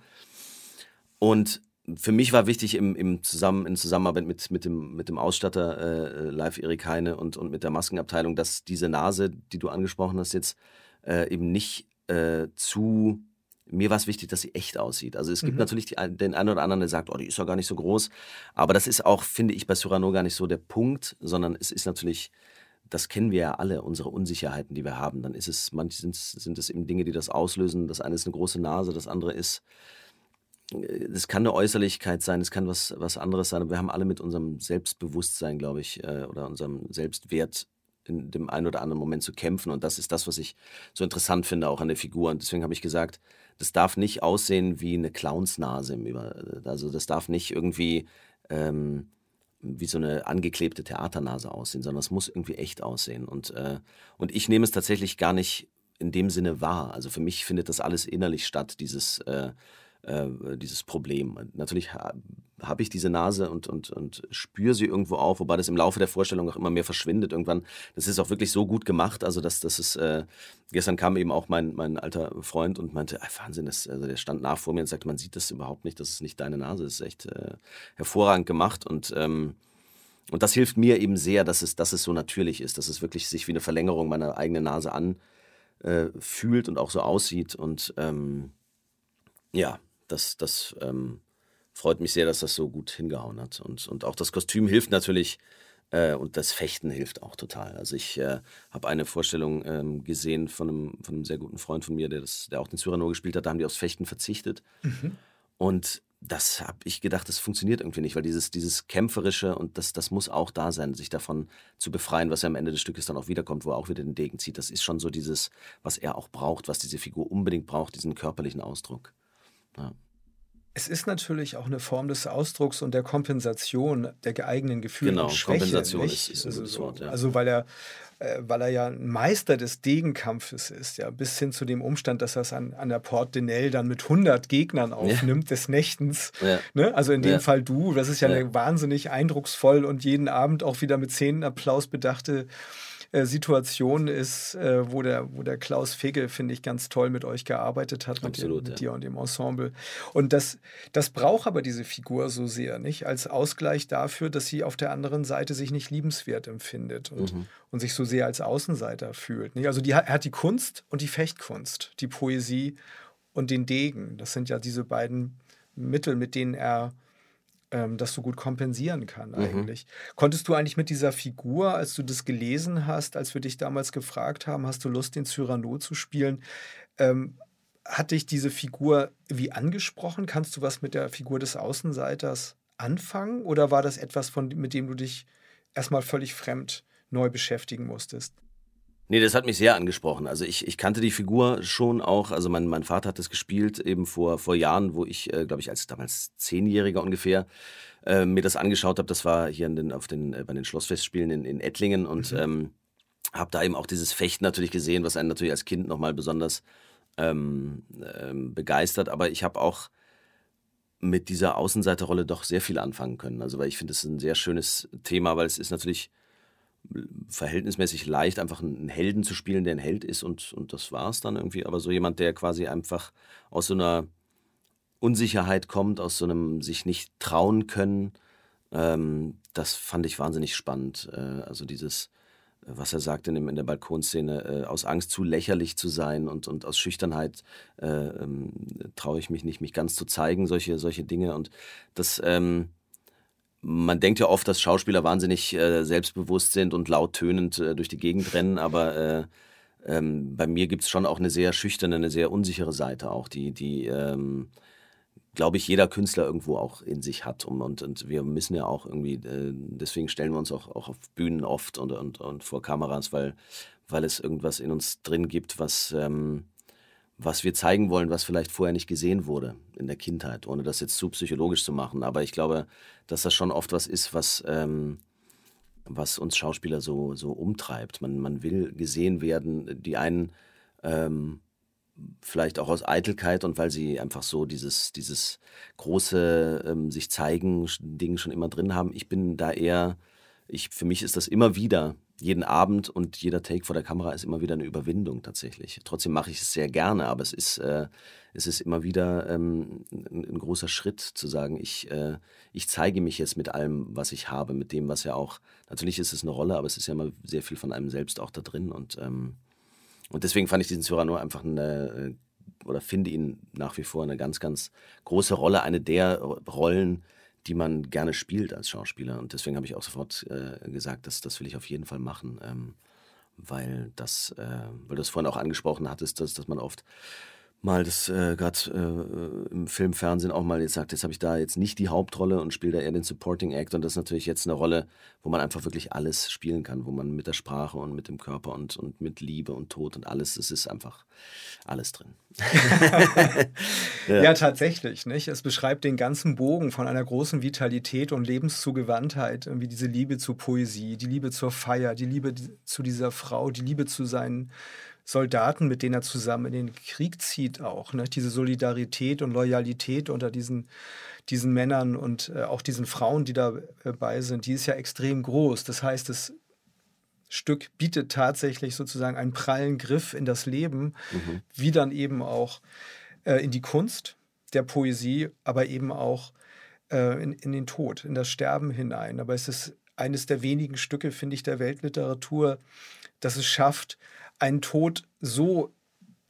Und für mich war wichtig im, im Zusammen, in Zusammenarbeit mit, mit, dem, mit dem Ausstatter äh, Live Erik Heine und, und mit der Maskenabteilung, dass diese Nase, die du angesprochen hast jetzt, äh, eben nicht äh, zu mir war es wichtig, dass sie echt aussieht. Also es gibt mhm. natürlich die, den einen oder anderen, der sagt, oh, die ist doch gar nicht so groß. Aber das ist auch, finde ich, bei Cyrano gar nicht so der Punkt, sondern es ist natürlich, das kennen wir ja alle, unsere Unsicherheiten, die wir haben. Dann ist es, manche sind, sind es eben Dinge, die das auslösen. Das eine ist eine große Nase, das andere ist, äh, es kann eine Äußerlichkeit sein, es kann was, was anderes sein. Aber wir haben alle mit unserem Selbstbewusstsein, glaube ich, äh, oder unserem Selbstwert in dem einen oder anderen Moment zu kämpfen. Und das ist das, was ich so interessant finde, auch an der Figur. Und deswegen habe ich gesagt, das darf nicht aussehen wie eine Clownsnase. Also das darf nicht irgendwie ähm, wie so eine angeklebte Theaternase aussehen, sondern es muss irgendwie echt aussehen. Und, äh, und ich nehme es tatsächlich gar nicht in dem Sinne wahr. Also für mich findet das alles innerlich statt, dieses äh, äh, dieses Problem. Natürlich ha, habe ich diese Nase und, und, und spüre sie irgendwo auf, wobei das im Laufe der Vorstellung auch immer mehr verschwindet. Irgendwann, das ist auch wirklich so gut gemacht. Also, das, das ist, äh, gestern kam eben auch mein, mein alter Freund und meinte, Wahnsinn, das, also der stand nach vor mir und sagte, man sieht das überhaupt nicht, das ist nicht deine Nase, das ist echt äh, hervorragend gemacht und ähm, und das hilft mir eben sehr, dass es, dass es so natürlich ist, dass es wirklich sich wie eine Verlängerung meiner eigenen Nase anfühlt äh, und auch so aussieht. Und ähm, ja, das, das ähm, freut mich sehr, dass das so gut hingehauen hat. Und, und auch das Kostüm hilft natürlich äh, und das Fechten hilft auch total. Also ich äh, habe eine Vorstellung ähm, gesehen von einem, von einem sehr guten Freund von mir, der, das, der auch den Cyrano gespielt hat. Da haben die aufs Fechten verzichtet. Mhm. Und das habe ich gedacht, das funktioniert irgendwie nicht, weil dieses, dieses Kämpferische und das, das muss auch da sein, sich davon zu befreien, was ja am Ende des Stückes dann auch wiederkommt, wo er auch wieder den Degen zieht. Das ist schon so dieses, was er auch braucht, was diese Figur unbedingt braucht, diesen körperlichen Ausdruck. Ja. Es ist natürlich auch eine Form des Ausdrucks und der Kompensation der eigenen Gefühle. Genau, und Schwäche, Kompensation ist, ist, ein also gutes Wort. Ja. Also weil er, äh, weil er ja ein Meister des Degenkampfes ist, ja, bis hin zu dem Umstand, dass er es an, an der Port de Nel dann mit 100 Gegnern aufnimmt ja. des Nächtens. Ja. Ne? Also in dem Fall du, das ist ja, eine wahnsinnig eindrucksvoll und jeden Abend auch wieder mit Szenenapplaus bedachte äh, Situation ist, äh, wo, der, wo der Klaus Fegel, finde ich, ganz toll mit euch gearbeitet hat, Absolut, mit, mit dir und dem Ensemble. Und das, das braucht aber diese Figur so sehr, nicht? Als Ausgleich dafür, dass sie auf der anderen Seite sich nicht liebenswert empfindet und, mhm. und sich so sehr als Außenseiter fühlt. Nicht? Also die, er hat die Kunst und die Fechtkunst, die Poesie und den Degen. Das sind ja diese beiden Mittel, mit denen er ähm, das so gut kompensieren kann mhm. eigentlich. Mhm. Konntest du eigentlich mit dieser Figur, als du das gelesen hast, als wir dich damals gefragt haben, hast du Lust, den Cyrano zu spielen, ähm, hat dich diese Figur wie angesprochen? Kannst du was mit der Figur des Außenseiters anfangen? Oder war das etwas, von, mit dem du dich erstmal völlig fremd neu beschäftigen musstest? Nee, das hat mich sehr angesprochen. Also ich, ich kannte die Figur schon auch. Also mein, mein Vater hat das gespielt, eben vor, vor Jahren, wo ich, äh, glaube ich, als damals Zehnjähriger ungefähr äh, mir das angeschaut habe. Das war hier in den, auf den, äh, bei den Schlossfestspielen in, in Ettlingen und mhm. ähm, habe da eben auch dieses Fechten natürlich gesehen, was einen natürlich als Kind nochmal besonders ähm, ähm, begeistert. Aber ich habe auch mit dieser Außenseiterrolle doch sehr viel anfangen können. Also weil ich finde es ein sehr schönes Thema, weil es ist natürlich verhältnismäßig leicht, einfach einen Helden zu spielen, der ein Held ist und, und das war es dann irgendwie. Aber so jemand, der quasi einfach aus so einer Unsicherheit kommt, aus so einem sich nicht trauen können, ähm, das fand ich wahnsinnig spannend. Äh, also dieses, was er sagt in, dem, in der Balkonszene, äh, aus Angst zu lächerlich zu sein und, und aus Schüchternheit äh, ähm, traue ich mich nicht, mich ganz zu zeigen, solche, solche Dinge. Und das, ähm, man denkt ja oft, dass Schauspieler wahnsinnig äh, selbstbewusst sind und lauttönend äh, durch die Gegend rennen, aber äh, ähm, bei mir gibt es schon auch eine sehr schüchterne, eine sehr unsichere Seite auch, die, die ähm, glaube ich, jeder Künstler irgendwo auch in sich hat. Und, und, und wir müssen ja auch irgendwie, äh, deswegen stellen wir uns auch, auch auf Bühnen oft und, und, und vor Kameras, weil, weil es irgendwas in uns drin gibt, was, ähm, was wir zeigen wollen, was vielleicht vorher nicht gesehen wurde in der Kindheit, ohne das jetzt zu psychologisch zu machen. Aber ich glaube, dass das schon oft was ist, was, ähm, was uns Schauspieler so, so umtreibt. Man, man will gesehen werden. Die einen ähm, vielleicht auch aus Eitelkeit und weil sie einfach so dieses, dieses große ähm, sich zeigen Ding schon immer drin haben. Ich bin da eher, ich, für mich ist das immer wieder jeden Abend und jeder Take vor der Kamera ist immer wieder eine Überwindung tatsächlich. Trotzdem mache ich es sehr gerne, aber es ist, äh, es ist immer wieder ähm, ein, ein, großer Schritt zu sagen, ich, äh, ich zeige mich jetzt mit allem, was ich habe, mit dem, was ja auch, natürlich ist es eine Rolle, aber es ist ja immer sehr viel von einem selbst auch da drin und, ähm, und deswegen fand ich diesen Cyrano einfach eine, äh, oder finde ihn nach wie vor eine ganz, ganz große Rolle, eine der Rollen, die man gerne spielt als Schauspieler. Und deswegen habe ich auch sofort äh, gesagt, dass, das will ich auf jeden Fall machen, ähm, weil, das, äh, weil du das vorhin auch angesprochen hattest, dass, dass man oft mal das äh, gerade äh, im Film, Fernsehen auch mal jetzt sagt, jetzt habe ich da jetzt nicht die Hauptrolle und spiele da eher den Supporting Act und das ist natürlich jetzt eine Rolle, wo man einfach wirklich alles spielen kann, wo man mit der Sprache und mit dem Körper und, und mit Liebe und Tod und alles, es ist einfach alles drin. ja. ja. tatsächlich, nicht? Es beschreibt den ganzen Bogen von einer großen Vitalität und Lebenszugewandtheit, irgendwie diese Liebe zur Poesie, die Liebe zur Feier, die Liebe zu dieser Frau, die Liebe zu seinen Soldaten, mit denen er zusammen in den Krieg zieht, auch. Ne? Diese Solidarität und Loyalität unter diesen, diesen Männern und äh, auch diesen Frauen, die dabei sind, die ist ja extrem groß. Das heißt, das Stück bietet tatsächlich sozusagen einen prallen Griff in das Leben, mhm. wie dann eben auch äh, in die Kunst der Poesie, aber eben auch äh, in, in den Tod, in das Sterben hinein. Aber es ist eines der wenigen Stücke, finde ich, der Weltliteratur, das es schafft, einen Tod so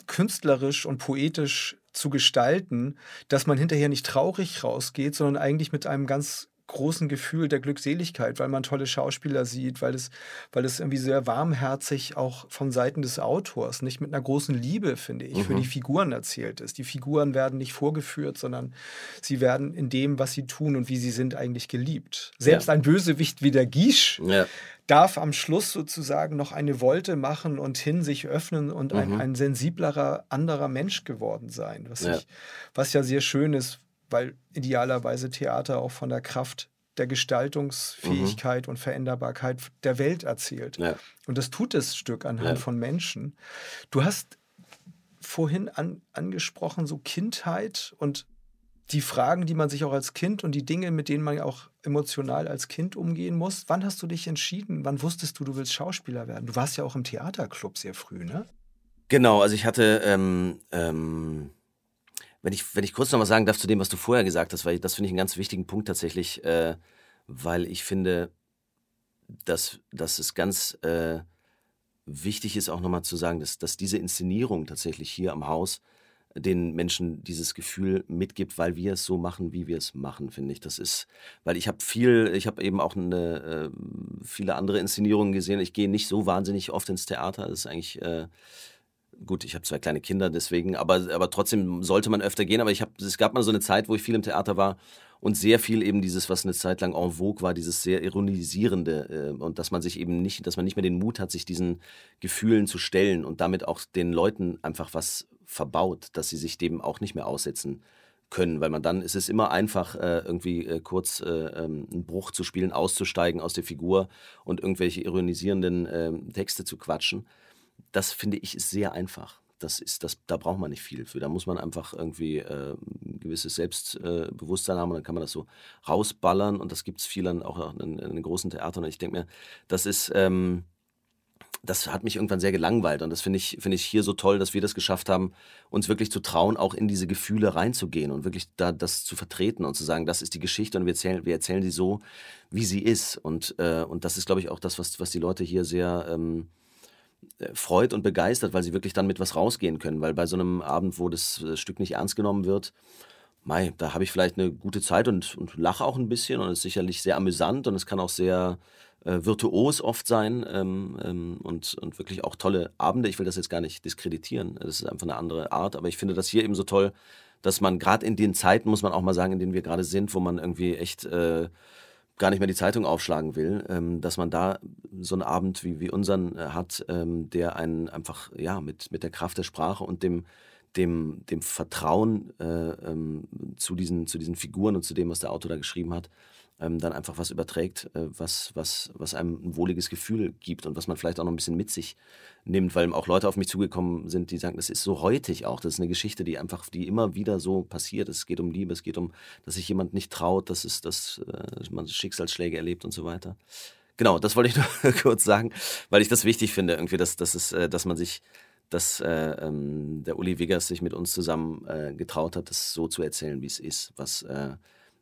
künstlerisch und poetisch zu gestalten, dass man hinterher nicht traurig rausgeht, sondern eigentlich mit einem ganz großen Gefühl der Glückseligkeit, weil man tolle Schauspieler sieht, weil es, weil es irgendwie sehr warmherzig auch von Seiten des Autors, nicht mit einer großen Liebe, finde ich, mhm. für die Figuren erzählt ist. Die Figuren werden nicht vorgeführt, sondern sie werden in dem, was sie tun und wie sie sind, eigentlich geliebt. Selbst ja. ein Bösewicht wie der Gisch ja. Darf am Schluss sozusagen noch eine Wolte machen und hin sich öffnen und mhm. ein, ein sensiblerer, anderer Mensch geworden sein, was, ja. Ich, was ja sehr schön ist, weil idealerweise Theater auch von der Kraft der Gestaltungsfähigkeit mhm. und Veränderbarkeit der Welt erzählt. Ja. Und das tut das Stück anhand ja. von Menschen. Du hast vorhin an, angesprochen, so Kindheit und die Fragen, die man sich auch als Kind und die Dinge, mit denen man auch emotional als Kind umgehen muss. Wann hast du dich entschieden? Wann wusstest du, du willst Schauspieler werden? Du warst ja auch im Theaterclub sehr früh, ne? Genau, also ich hatte ähm, ähm wenn ich, wenn ich kurz noch mal sagen darf zu dem, was du vorher gesagt hast, weil das finde ich einen ganz wichtigen Punkt tatsächlich, äh, weil ich finde, dass, dass es ganz äh, wichtig ist, auch nochmal zu sagen, dass, dass diese Inszenierung tatsächlich hier am Haus den Menschen dieses Gefühl mitgibt, weil wir es so machen, wie wir es machen, finde ich. Das ist, weil ich habe viel, ich habe eben auch eine, äh, viele andere Inszenierungen gesehen. Ich gehe nicht so wahnsinnig oft ins Theater. Das ist eigentlich äh, gut, ich habe zwei kleine Kinder, deswegen, aber, aber trotzdem sollte man öfter gehen. Aber ich habe, es gab mal so eine Zeit, wo ich viel im Theater war und sehr viel eben dieses, was eine Zeit lang en vogue war, dieses sehr ironisierende äh, und dass man sich eben nicht, dass man nicht mehr den Mut hat, sich diesen Gefühlen zu stellen und damit auch den Leuten einfach was verbaut, dass sie sich dem auch nicht mehr aussetzen können, weil man dann ist es immer einfach, äh, irgendwie äh, kurz äh, ähm, einen Bruch zu spielen, auszusteigen aus der Figur und irgendwelche ironisierenden ähm, Texte zu quatschen. Das finde ich ist sehr einfach das ist, das, da braucht man nicht viel für. Da muss man einfach irgendwie äh, ein gewisses Selbstbewusstsein haben und dann kann man das so rausballern und das gibt es viel dann auch in, in, großen Theatern. Und ich denke mir, das ist, ähm, das hat mich irgendwann sehr gelangweilt und das finde ich, finde ich hier so toll, dass wir das geschafft haben, uns wirklich zu trauen, auch in diese Gefühle reinzugehen und wirklich da das zu vertreten und zu sagen, das ist die Geschichte und wir erzählen, wir erzählen sie so, wie sie ist. Und, äh, und das ist, glaube ich, auch das, was, was die Leute hier sehr ähm, äh, freut und begeistert, weil sie wirklich dann mit was rausgehen können. Weil bei so einem Abend, wo das äh, Stück nicht ernst genommen wird, mei, da habe ich vielleicht eine gute Zeit und, und lache auch ein bisschen und es ist sicherlich sehr amüsant und es kann auch sehr äh, virtuos oft sein ähm, ähm, und, und wirklich auch tolle Abende. Ich will das jetzt gar nicht diskreditieren, das ist einfach eine andere Art, aber ich finde das hier eben so toll, dass man gerade in den Zeiten, muss man auch mal sagen, in denen wir gerade sind, wo man irgendwie echt äh, gar nicht mehr die Zeitung aufschlagen will, ähm, dass man da so einen Abend wie, wie unseren äh, hat, ähm, der einen einfach ja mit, mit der Kraft der Sprache und dem, dem, dem Vertrauen äh, ähm, zu, diesen, zu diesen Figuren und zu dem, was der Autor da geschrieben hat, ähm, dann einfach was überträgt, äh, was, was, was einem ein wohliges Gefühl gibt und was man vielleicht auch noch ein bisschen mit sich nimmt, weil auch Leute auf mich zugekommen sind, die sagen, das ist so heutig auch. Das ist eine Geschichte, die einfach, die immer wieder so passiert. Es geht um Liebe, es geht um, dass sich jemand nicht traut, dass es, dass äh, man Schicksalsschläge erlebt und so weiter. Genau, das wollte ich nur kurz sagen, weil ich das wichtig finde, irgendwie, dass, dass, es, äh, dass man sich dass äh, ähm, der Uli Wiggers sich mit uns zusammen äh, getraut hat, das so zu erzählen, wie es ist, was, äh,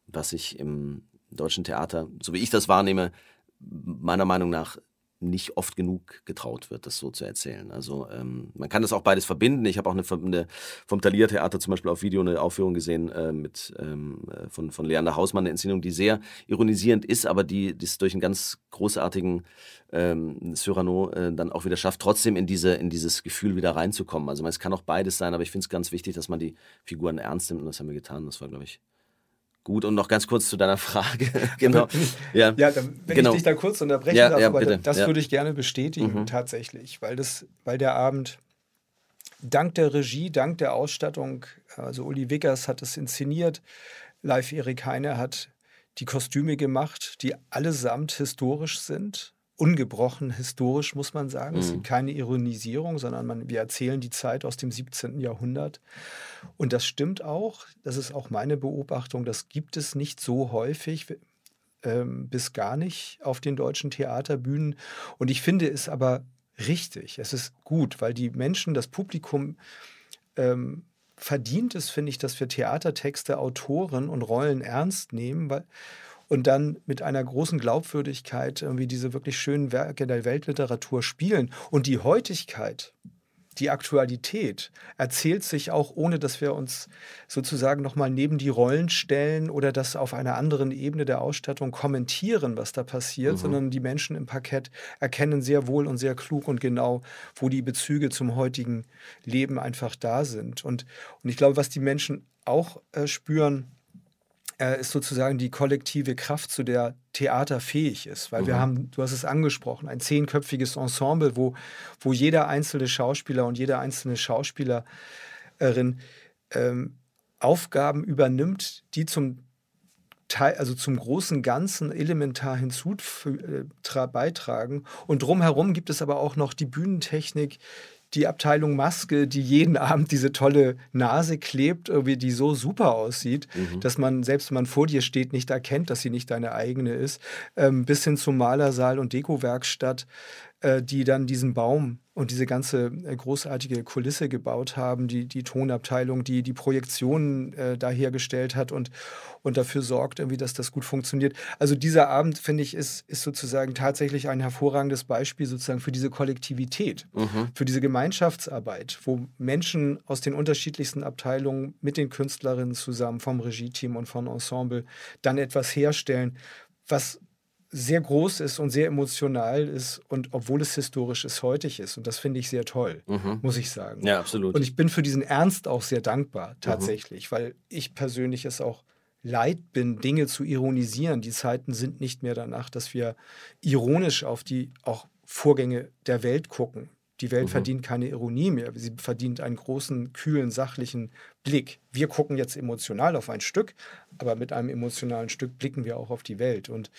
was ich im deutschen Theater, so wie ich das wahrnehme, meiner Meinung nach nicht oft genug getraut wird, das so zu erzählen. Also ähm, man kann das auch beides verbinden. Ich habe auch eine, eine, vom Thalia Theater zum Beispiel auf Video eine Aufführung gesehen äh, mit, ähm, äh, von, von Leander Hausmann, eine Inszenierung, die sehr ironisierend ist, aber die es durch einen ganz großartigen ähm, Cyrano äh, dann auch wieder schafft, trotzdem in, diese, in dieses Gefühl wieder reinzukommen. Also es kann auch beides sein, aber ich finde es ganz wichtig, dass man die Figuren ernst nimmt und das haben wir getan. Das war, glaube ich, Gut, und noch ganz kurz zu deiner Frage. genau. Ja, ja dann, wenn genau. ich dich da kurz unterbrechen ja, darf, ja, aber das ja. würde ich gerne bestätigen, mhm. tatsächlich, weil, das, weil der Abend dank der Regie, dank der Ausstattung, also Uli Wickers hat es inszeniert, Live Erik Heine hat die Kostüme gemacht, die allesamt historisch sind ungebrochen historisch, muss man sagen. Mhm. Es ist keine Ironisierung, sondern man, wir erzählen die Zeit aus dem 17. Jahrhundert. Und das stimmt auch, das ist auch meine Beobachtung, das gibt es nicht so häufig ähm, bis gar nicht auf den deutschen Theaterbühnen. Und ich finde es aber richtig, es ist gut, weil die Menschen, das Publikum ähm, verdient es, finde ich, dass wir Theatertexte, Autoren und Rollen ernst nehmen, weil und dann mit einer großen Glaubwürdigkeit irgendwie diese wirklich schönen Werke der Weltliteratur spielen. Und die Heutigkeit, die Aktualität erzählt sich auch, ohne dass wir uns sozusagen nochmal neben die Rollen stellen oder das auf einer anderen Ebene der Ausstattung kommentieren, was da passiert, mhm. sondern die Menschen im Parkett erkennen sehr wohl und sehr klug und genau, wo die Bezüge zum heutigen Leben einfach da sind. Und, und ich glaube, was die Menschen auch äh, spüren, äh, ist sozusagen die kollektive Kraft, zu der Theater fähig ist. Weil mhm. wir haben, du hast es angesprochen, ein zehnköpfiges Ensemble, wo, wo jeder einzelne Schauspieler und jede einzelne Schauspielerin ähm, Aufgaben übernimmt, die zum Teil, also zum großen Ganzen elementar hinzu äh, beitragen. Und drumherum gibt es aber auch noch die Bühnentechnik, die Abteilung Maske, die jeden Abend diese tolle Nase klebt, irgendwie die so super aussieht, mhm. dass man, selbst wenn man vor dir steht, nicht erkennt, dass sie nicht deine eigene ist, ähm, bis hin zum Malersaal und Dekowerkstatt, äh, die dann diesen Baum und diese ganze äh, großartige Kulisse gebaut haben, die, die Tonabteilung, die die Projektionen äh, da hergestellt hat und, und dafür sorgt, irgendwie, dass das gut funktioniert. Also dieser Abend, finde ich, ist, ist sozusagen tatsächlich ein hervorragendes Beispiel sozusagen für diese Kollektivität, mhm. für diese Gemeinschaftsarbeit, wo Menschen aus den unterschiedlichsten Abteilungen mit den Künstlerinnen zusammen vom Regie-Team und vom Ensemble dann etwas herstellen, was sehr groß ist und sehr emotional ist und obwohl es historisch ist, heutig ist. Und das finde ich sehr toll, mhm. muss ich sagen. Ja, absolut. Und ich bin für diesen Ernst auch sehr dankbar, mhm. tatsächlich, mhm. weil ich persönlich es auch leid bin, Dinge zu ironisieren. Die Zeiten sind nicht mehr danach, dass wir ironisch auf die auch Vorgänge der Welt gucken. Die Welt mhm. verdient keine Ironie mehr. Sie verdient einen großen, kühlen, sachlichen Blick. Wir gucken jetzt emotional auf ein Stück, aber mit einem emotionalen Stück blicken wir auch auf die Welt. Und,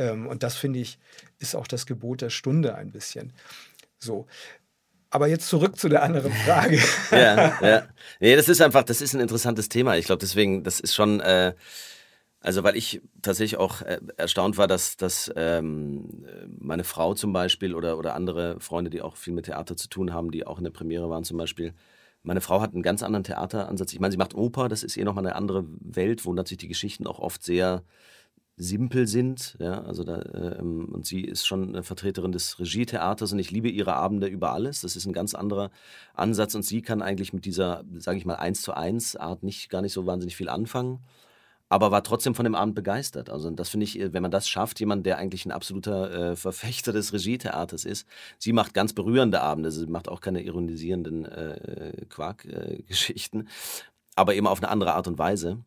ähm, und das, finde ich, ist auch das Gebot der Stunde ein bisschen. So. Aber jetzt zurück zu der anderen Frage. ja, ja. Nee, das ist einfach, das ist ein interessantes Thema. Ich glaube, deswegen, das ist schon, äh, also weil ich tatsächlich auch äh, erstaunt war, dass, dass ähm, meine Frau zum Beispiel oder, oder andere Freunde, die auch viel mit Theater zu tun haben, die auch in der Premiere waren zum Beispiel, meine Frau hat einen ganz anderen Theateransatz. Ich meine, sie macht Oper, das ist eh nochmal eine andere Welt, wo natürlich die Geschichten auch oft sehr simpel sind. Ja, also da, ähm, und sie ist schon eine Vertreterin des Regietheaters und ich liebe ihre Abende über alles. Das ist ein ganz anderer Ansatz und sie kann eigentlich mit dieser, sage ich mal, eins zu eins Art nicht gar nicht so wahnsinnig viel anfangen. Aber war trotzdem von dem Abend begeistert. Also das finde ich, wenn man das schafft, jemand, der eigentlich ein absoluter äh, Verfechter des Regietheaters ist, sie macht ganz berührende Abende. Sie macht auch keine ironisierenden äh, Quark-Geschichten, äh, aber eben auf eine andere Art und Weise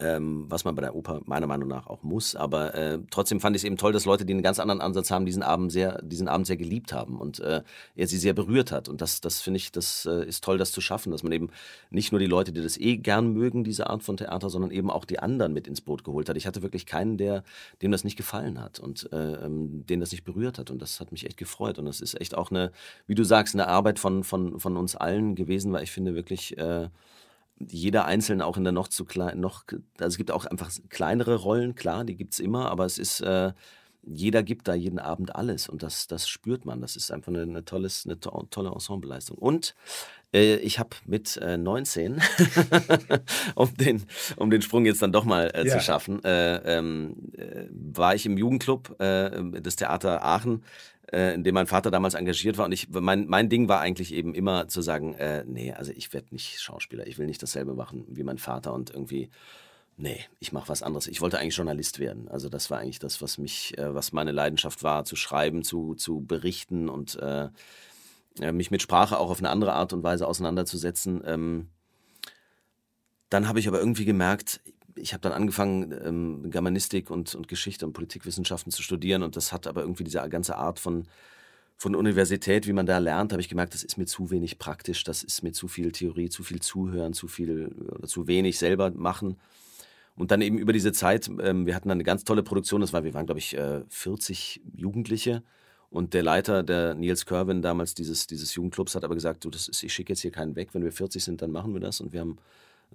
ähm, was man bei der Oper meiner Meinung nach auch muss. Aber äh, trotzdem fand ich es eben toll, dass Leute, die einen ganz anderen Ansatz haben, diesen Abend sehr, diesen Abend sehr geliebt haben und äh, er sie sehr berührt hat. Und das, das finde ich, das äh, ist toll, das zu schaffen, dass man eben nicht nur die Leute, die das eh gern mögen, diese Art von Theater, sondern eben auch die anderen mit ins Boot geholt hat. Ich hatte wirklich keinen, der dem das nicht gefallen hat und äh, ähm, den das nicht berührt hat. Und das hat mich echt gefreut. Und das ist echt auch eine, wie du sagst, eine Arbeit von, von, von uns allen gewesen, weil ich finde wirklich äh, jeder Einzelne auch in der noch zu klein, noch, also es gibt auch einfach kleinere Rollen, klar, die gibt es immer, aber es ist, äh, jeder gibt da jeden Abend alles und das, das spürt man. Das ist einfach eine, eine, tolles, eine to tolle Ensembleleistung. Und äh, ich habe mit äh, 19, um, den, um den Sprung jetzt dann doch mal äh, ja. zu schaffen, äh, ähm, äh, war ich im Jugendclub äh, des Theater Aachen äh, in dem mein Vater damals engagiert war. Und ich, mein, mein Ding war eigentlich eben immer zu sagen, äh, nee, also ich werde nicht Schauspieler, ich will nicht dasselbe machen wie mein Vater und irgendwie, nee, ich mache was anderes. Ich wollte eigentlich Journalist werden. Also das war eigentlich das, was mich, äh, was meine Leidenschaft war, zu schreiben, zu, zu berichten und äh, mich mit Sprache auch auf eine andere Art und Weise auseinanderzusetzen. Ähm, dann habe ich aber irgendwie gemerkt, ich habe dann angefangen, ähm, Germanistik und, und Geschichte und Politikwissenschaften zu studieren und das hat aber irgendwie diese ganze Art von, von Universität, wie man da lernt, habe ich gemerkt, das ist mir zu wenig praktisch, das ist mir zu viel Theorie, zu viel Zuhören, zu viel oder zu wenig selber machen. Und dann eben über diese Zeit, ähm, wir hatten dann eine ganz tolle Produktion, das war, wir waren, glaube ich, äh, 40 Jugendliche. Und der Leiter, der Nils Kerwin, damals dieses, dieses Jugendclubs, hat aber gesagt, du, das ist, ich schicke jetzt hier keinen weg, wenn wir 40 sind, dann machen wir das. Und wir haben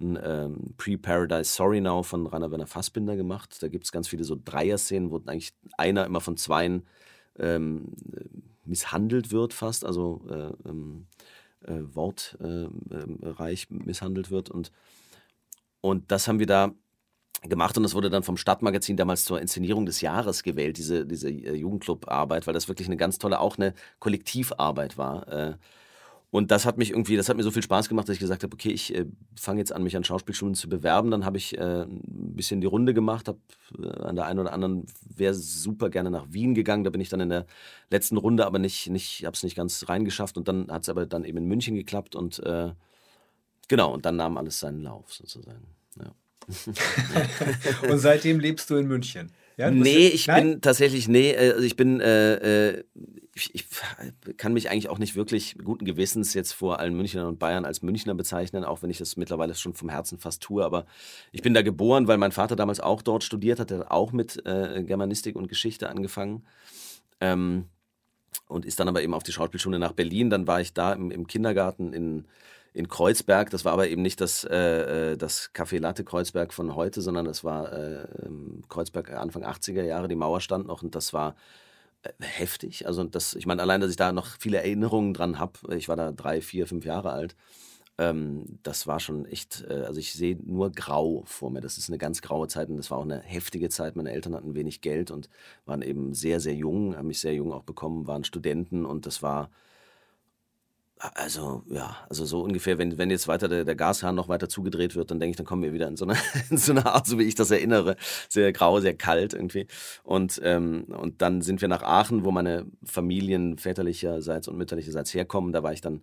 ein ähm, Pre-Paradise Sorry Now von Rainer Werner Fassbinder gemacht. Da gibt es ganz viele so Dreier-Szenen, wo eigentlich einer immer von zweien ähm, misshandelt wird fast, also äh, ähm, äh, wortreich äh, misshandelt wird. Und, und das haben wir da gemacht und das wurde dann vom Stadtmagazin damals zur Inszenierung des Jahres gewählt, diese, diese äh, Jugendclubarbeit, weil das wirklich eine ganz tolle, auch eine Kollektivarbeit war. Äh, und das hat mich irgendwie, das hat mir so viel Spaß gemacht, dass ich gesagt habe, okay, ich äh, fange jetzt an, mich an Schauspielschulen zu bewerben. Dann habe ich äh, ein bisschen die Runde gemacht, habe äh, an der einen oder anderen, wäre super gerne nach Wien gegangen. Da bin ich dann in der letzten Runde, aber nicht, nicht habe es nicht ganz reingeschafft. Und dann hat es aber dann eben in München geklappt. Und äh, genau, und dann nahm alles seinen Lauf sozusagen. Ja. und seitdem lebst du in München? Ja, nee, ich Nein? bin tatsächlich, nee, äh, also ich bin, äh, äh, ich, ich, kann mich eigentlich auch nicht wirklich guten Gewissens jetzt vor allen Münchnern und Bayern als Münchner bezeichnen, auch wenn ich das mittlerweile schon vom Herzen fast tue. Aber ich bin da geboren, weil mein Vater damals auch dort studiert hat, der hat auch mit äh, Germanistik und Geschichte angefangen. Ähm, und ist dann aber eben auf die Schauspielschule nach Berlin. Dann war ich da im, im Kindergarten in in Kreuzberg. Das war aber eben nicht das, äh, äh das Café Latte Kreuzberg von heute, sondern das war äh, ähm, Kreuzberg Anfang 80er Jahre. Die Mauer stand noch und das war äh, heftig. Also das, ich meine, allein, dass ich da noch viele Erinnerungen dran habe. Ich war da drei, vier, fünf Jahre alt. Ähm, das war schon echt, äh, also ich sehe nur grau vor mir. Das ist eine ganz graue Zeit und das war auch eine heftige Zeit. Meine Eltern hatten wenig Geld und waren eben sehr, sehr jung, haben mich sehr jung auch bekommen, waren Studenten und das war also, ja, also so ungefähr, wenn, wenn jetzt weiter der, der Gashahn noch weiter zugedreht wird, dann denke ich, dann kommen wir wieder in so, eine, in so eine Art, so wie ich das erinnere. Sehr grau, sehr kalt irgendwie. Und, ähm, und dann sind wir nach Aachen, wo meine Familien väterlicherseits und mütterlicherseits herkommen. Da war ich dann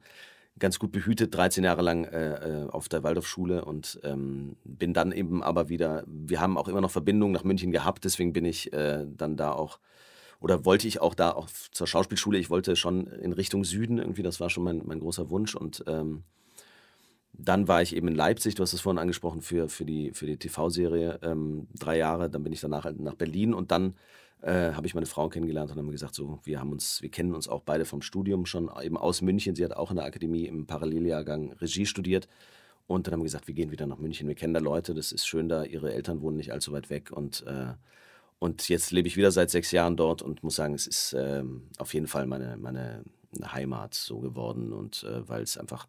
ganz gut behütet, 13 Jahre lang äh, äh, auf der Waldorfschule und ähm, bin dann eben aber wieder, wir haben auch immer noch Verbindungen nach München gehabt, deswegen bin ich äh, dann da auch, oder wollte ich auch da auch zur Schauspielschule, ich wollte schon in Richtung Süden irgendwie, das war schon mein, mein großer Wunsch und ähm, dann war ich eben in Leipzig, du hast es vorhin angesprochen, für, für die, für die TV-Serie, ähm, drei Jahre, dann bin ich danach nach Berlin und dann äh, habe ich meine Frau kennengelernt und haben gesagt, so, wir haben uns, wir kennen uns auch beide vom Studium schon, eben aus München. Sie hat auch in der Akademie im Paralleljahrgang Regie studiert. Und dann haben wir gesagt, wir gehen wieder nach München. Wir kennen da Leute, das ist schön da. Ihre Eltern wohnen nicht allzu weit weg. Und, äh, und jetzt lebe ich wieder seit sechs Jahren dort und muss sagen, es ist äh, auf jeden Fall meine, meine Heimat so geworden. Und äh, weil es einfach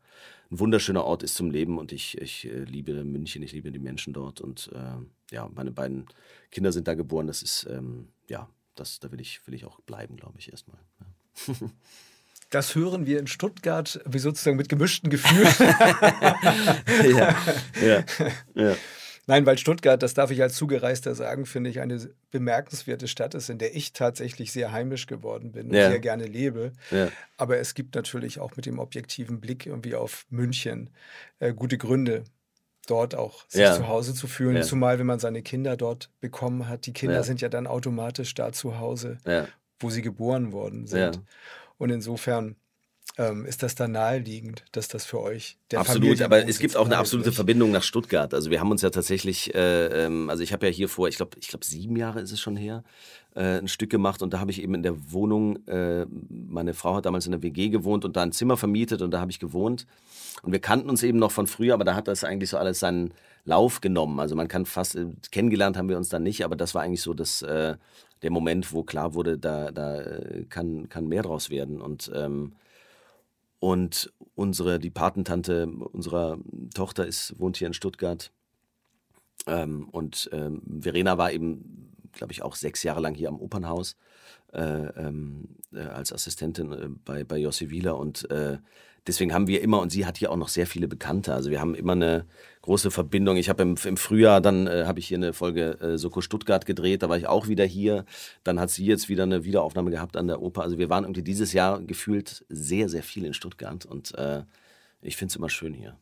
ein wunderschöner Ort ist zum Leben und ich, ich äh, liebe München, ich liebe die Menschen dort. Und äh, ja, meine beiden Kinder sind da geboren. Das ist ähm, ja, das, da will ich, will ich auch bleiben, glaube ich, erstmal. Ja. Das hören wir in Stuttgart wie sozusagen mit gemischten Gefühlen. ja, ja, ja. Nein, weil Stuttgart, das darf ich als Zugereister sagen, finde ich eine bemerkenswerte Stadt ist, in der ich tatsächlich sehr heimisch geworden bin und ja. sehr gerne lebe. Ja. Aber es gibt natürlich auch mit dem objektiven Blick irgendwie auf München äh, gute Gründe, dort auch sich ja. zu Hause zu fühlen. Ja. Zumal, wenn man seine Kinder dort bekommen hat. Die Kinder ja. sind ja dann automatisch da zu Hause, wo sie geboren worden sind. Und insofern ähm, ist das da naheliegend, dass das für euch der Absolut, aber es gibt auch eine absolute Verbindung nach Stuttgart. Also wir haben uns ja tatsächlich, äh, ähm, also ich habe ja hier vor, ich glaube, ich glaube sieben Jahre ist es schon her, äh, ein Stück gemacht und da habe ich eben in der Wohnung, äh, meine Frau hat damals in der WG gewohnt und da ein Zimmer vermietet und da habe ich gewohnt. Und wir kannten uns eben noch von früher, aber da hat das eigentlich so alles seinen Lauf genommen. Also man kann fast, äh, kennengelernt haben wir uns dann nicht, aber das war eigentlich so das, äh, der Moment, wo klar wurde, da, da äh, kann, kann mehr draus werden. Und, ähm, und unsere, die Patentante unserer Tochter ist, wohnt hier in Stuttgart. Ähm, und ähm, Verena war eben, glaube ich, auch sechs Jahre lang hier am Opernhaus äh, ähm, äh, als Assistentin äh, bei, bei Jossi Wieler und äh, deswegen haben wir immer, und sie hat hier auch noch sehr viele Bekannte, also wir haben immer eine große Verbindung. Ich habe im, im, Frühjahr, dann äh, habe ich hier eine Folge äh, Soko Stuttgart gedreht, da war ich auch wieder hier. Dann hat sie jetzt wieder eine Wiederaufnahme gehabt an der Oper. Also wir waren irgendwie dieses Jahr gefühlt sehr, sehr viel in Stuttgart und äh, ich finde es immer schön hier.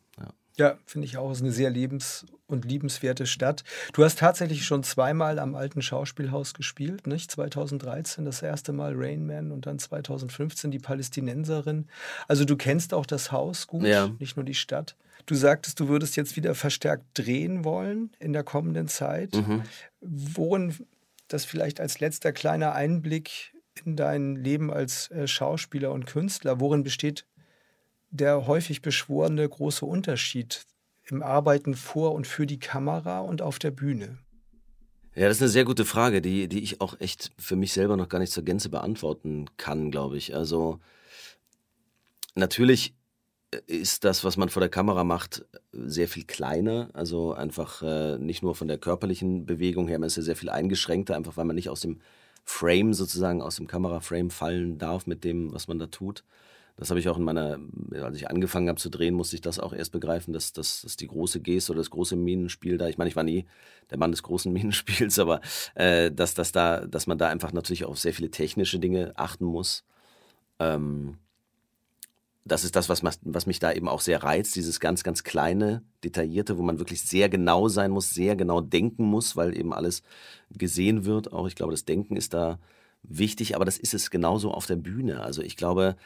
Ja. Finde ich auch. Es ist eine sehr lebens- und liebenswerte Stadt. Du hast tatsächlich schon zweimal am alten Schauspielhaus gespielt, nicht? 2013 das erste Mal Rain Man und dann 2015 die Palästinenserin. Also du kennst auch das Haus gut, ja. nicht nur die Stadt. Du sagtest, du würdest jetzt wieder verstärkt drehen wollen in der kommenden Zeit. Mhm. Worin, das vielleicht als letzter kleiner Einblick in dein Leben als äh, Schauspieler und Künstler, worin besteht der häufig beschworene große Unterschied im Arbeiten vor und für die Kamera und auf der Bühne? Ja, das ist eine sehr gute Frage, die, die ich auch echt für mich selber noch gar nicht zur Gänze beantworten kann, glaube ich. Also natürlich ist das, was man vor der Kamera macht, sehr viel kleiner. Also einfach äh, nicht nur von der körperlichen Bewegung her, man ist ja sehr viel eingeschränkter, einfach weil man nicht aus dem Frame sozusagen, aus dem Kameraframe fallen darf mit dem, was man da tut. Das habe ich auch in meiner, als ich angefangen habe zu drehen, musste ich das auch erst begreifen, dass, dass, dass die große Geste oder das große Minenspiel da, ich meine, ich war nie der Mann des großen Minenspiels, aber äh, dass, dass, da, dass man da einfach natürlich auf sehr viele technische Dinge achten muss. Ähm, das ist das, was, was mich da eben auch sehr reizt, dieses ganz, ganz kleine, detaillierte, wo man wirklich sehr genau sein muss, sehr genau denken muss, weil eben alles gesehen wird. Auch ich glaube, das Denken ist da wichtig, aber das ist es genauso auf der Bühne. Also ich glaube,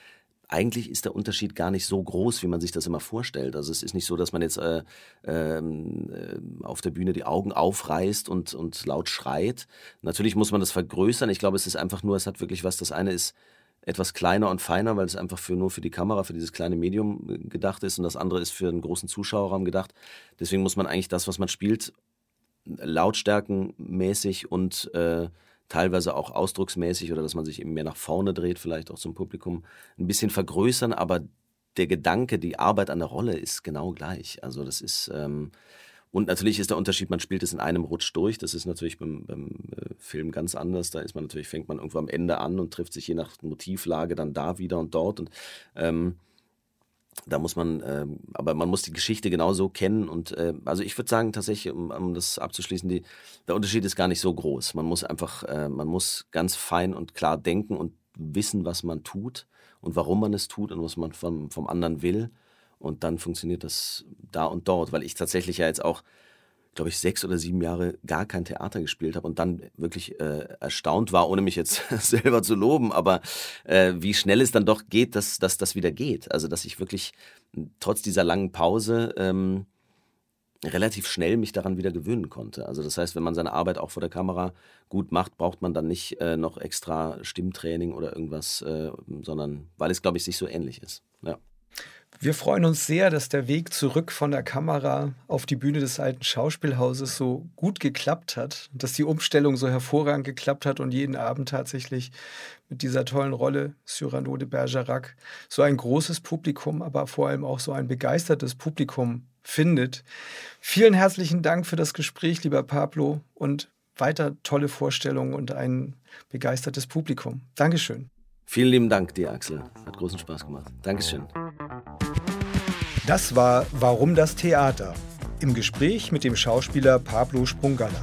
eigentlich ist der Unterschied gar nicht so groß, wie man sich das immer vorstellt. Also es ist nicht so, dass man jetzt äh, ähm, äh, auf der Bühne die Augen aufreißt und, und laut schreit. Natürlich muss man das vergrößern. Ich glaube, es ist einfach nur, es hat wirklich was. Das eine ist etwas kleiner und feiner, weil es einfach für, nur für die Kamera, für dieses kleine Medium äh, gedacht ist und das andere ist für einen großen Zuschauerraum gedacht. Deswegen muss man eigentlich das, was man spielt, lautstärkenmäßig und äh, teilweise auch ausdrucksmäßig oder dass man sich eben mehr nach vorne dreht, vielleicht auch zum Publikum, ein bisschen vergrößern, aber der Gedanke, die Arbeit an der Rolle ist genau gleich. Also das ist, ähm, und natürlich ist der Unterschied, man spielt es in einem Rutsch durch. Das ist natürlich beim, beim äh, Film ganz anders. Da ist man natürlich, fängt man irgendwo am Ende an und trifft sich je nach Motivlage dann da wieder und dort. Und ähm, da muss man, äh, aber man muss die Geschichte genauso kennen und äh, also ich würde sagen tatsächlich, um, um, das abzuschließen, die, der Unterschied ist gar nicht so groß. Man muss einfach, äh, man muss ganz fein und klar denken und wissen, was man tut und warum man es tut und was man vom, vom anderen will. Und dann funktioniert das da und dort, weil ich tatsächlich ja jetzt auch glaube ich, sechs oder sieben Jahre gar kein Theater gespielt habe und dann wirklich äh, erstaunt war, ohne mich jetzt selber zu loben, aber äh, wie schnell es dann doch geht, dass, dass das wieder geht. Also, dass ich wirklich trotz dieser langen Pause ähm, relativ schnell mich daran wieder gewöhnen konnte. Also das heißt, wenn man seine Arbeit auch vor der Kamera gut macht, braucht man dann nicht äh, noch extra Stimmtraining oder irgendwas, äh, sondern weil es, glaube ich, sich so ähnlich ist. Ja. Wir freuen uns sehr, dass der Weg zurück von der Kamera auf die Bühne des alten Schauspielhauses so gut geklappt hat, dass die Umstellung so hervorragend geklappt hat und jeden Abend tatsächlich mit dieser tollen Rolle Cyrano de Bergerac so ein großes Publikum, aber vor allem auch so ein begeistertes Publikum findet. Vielen herzlichen Dank für das Gespräch, lieber Pablo, und weiter tolle Vorstellungen und ein begeistertes Publikum. Dankeschön. Vielen lieben Dank dir, Axel. Hat großen Spaß gemacht. Dankeschön. Das war Warum das Theater? Im Gespräch mit dem Schauspieler Pablo Sprungalla.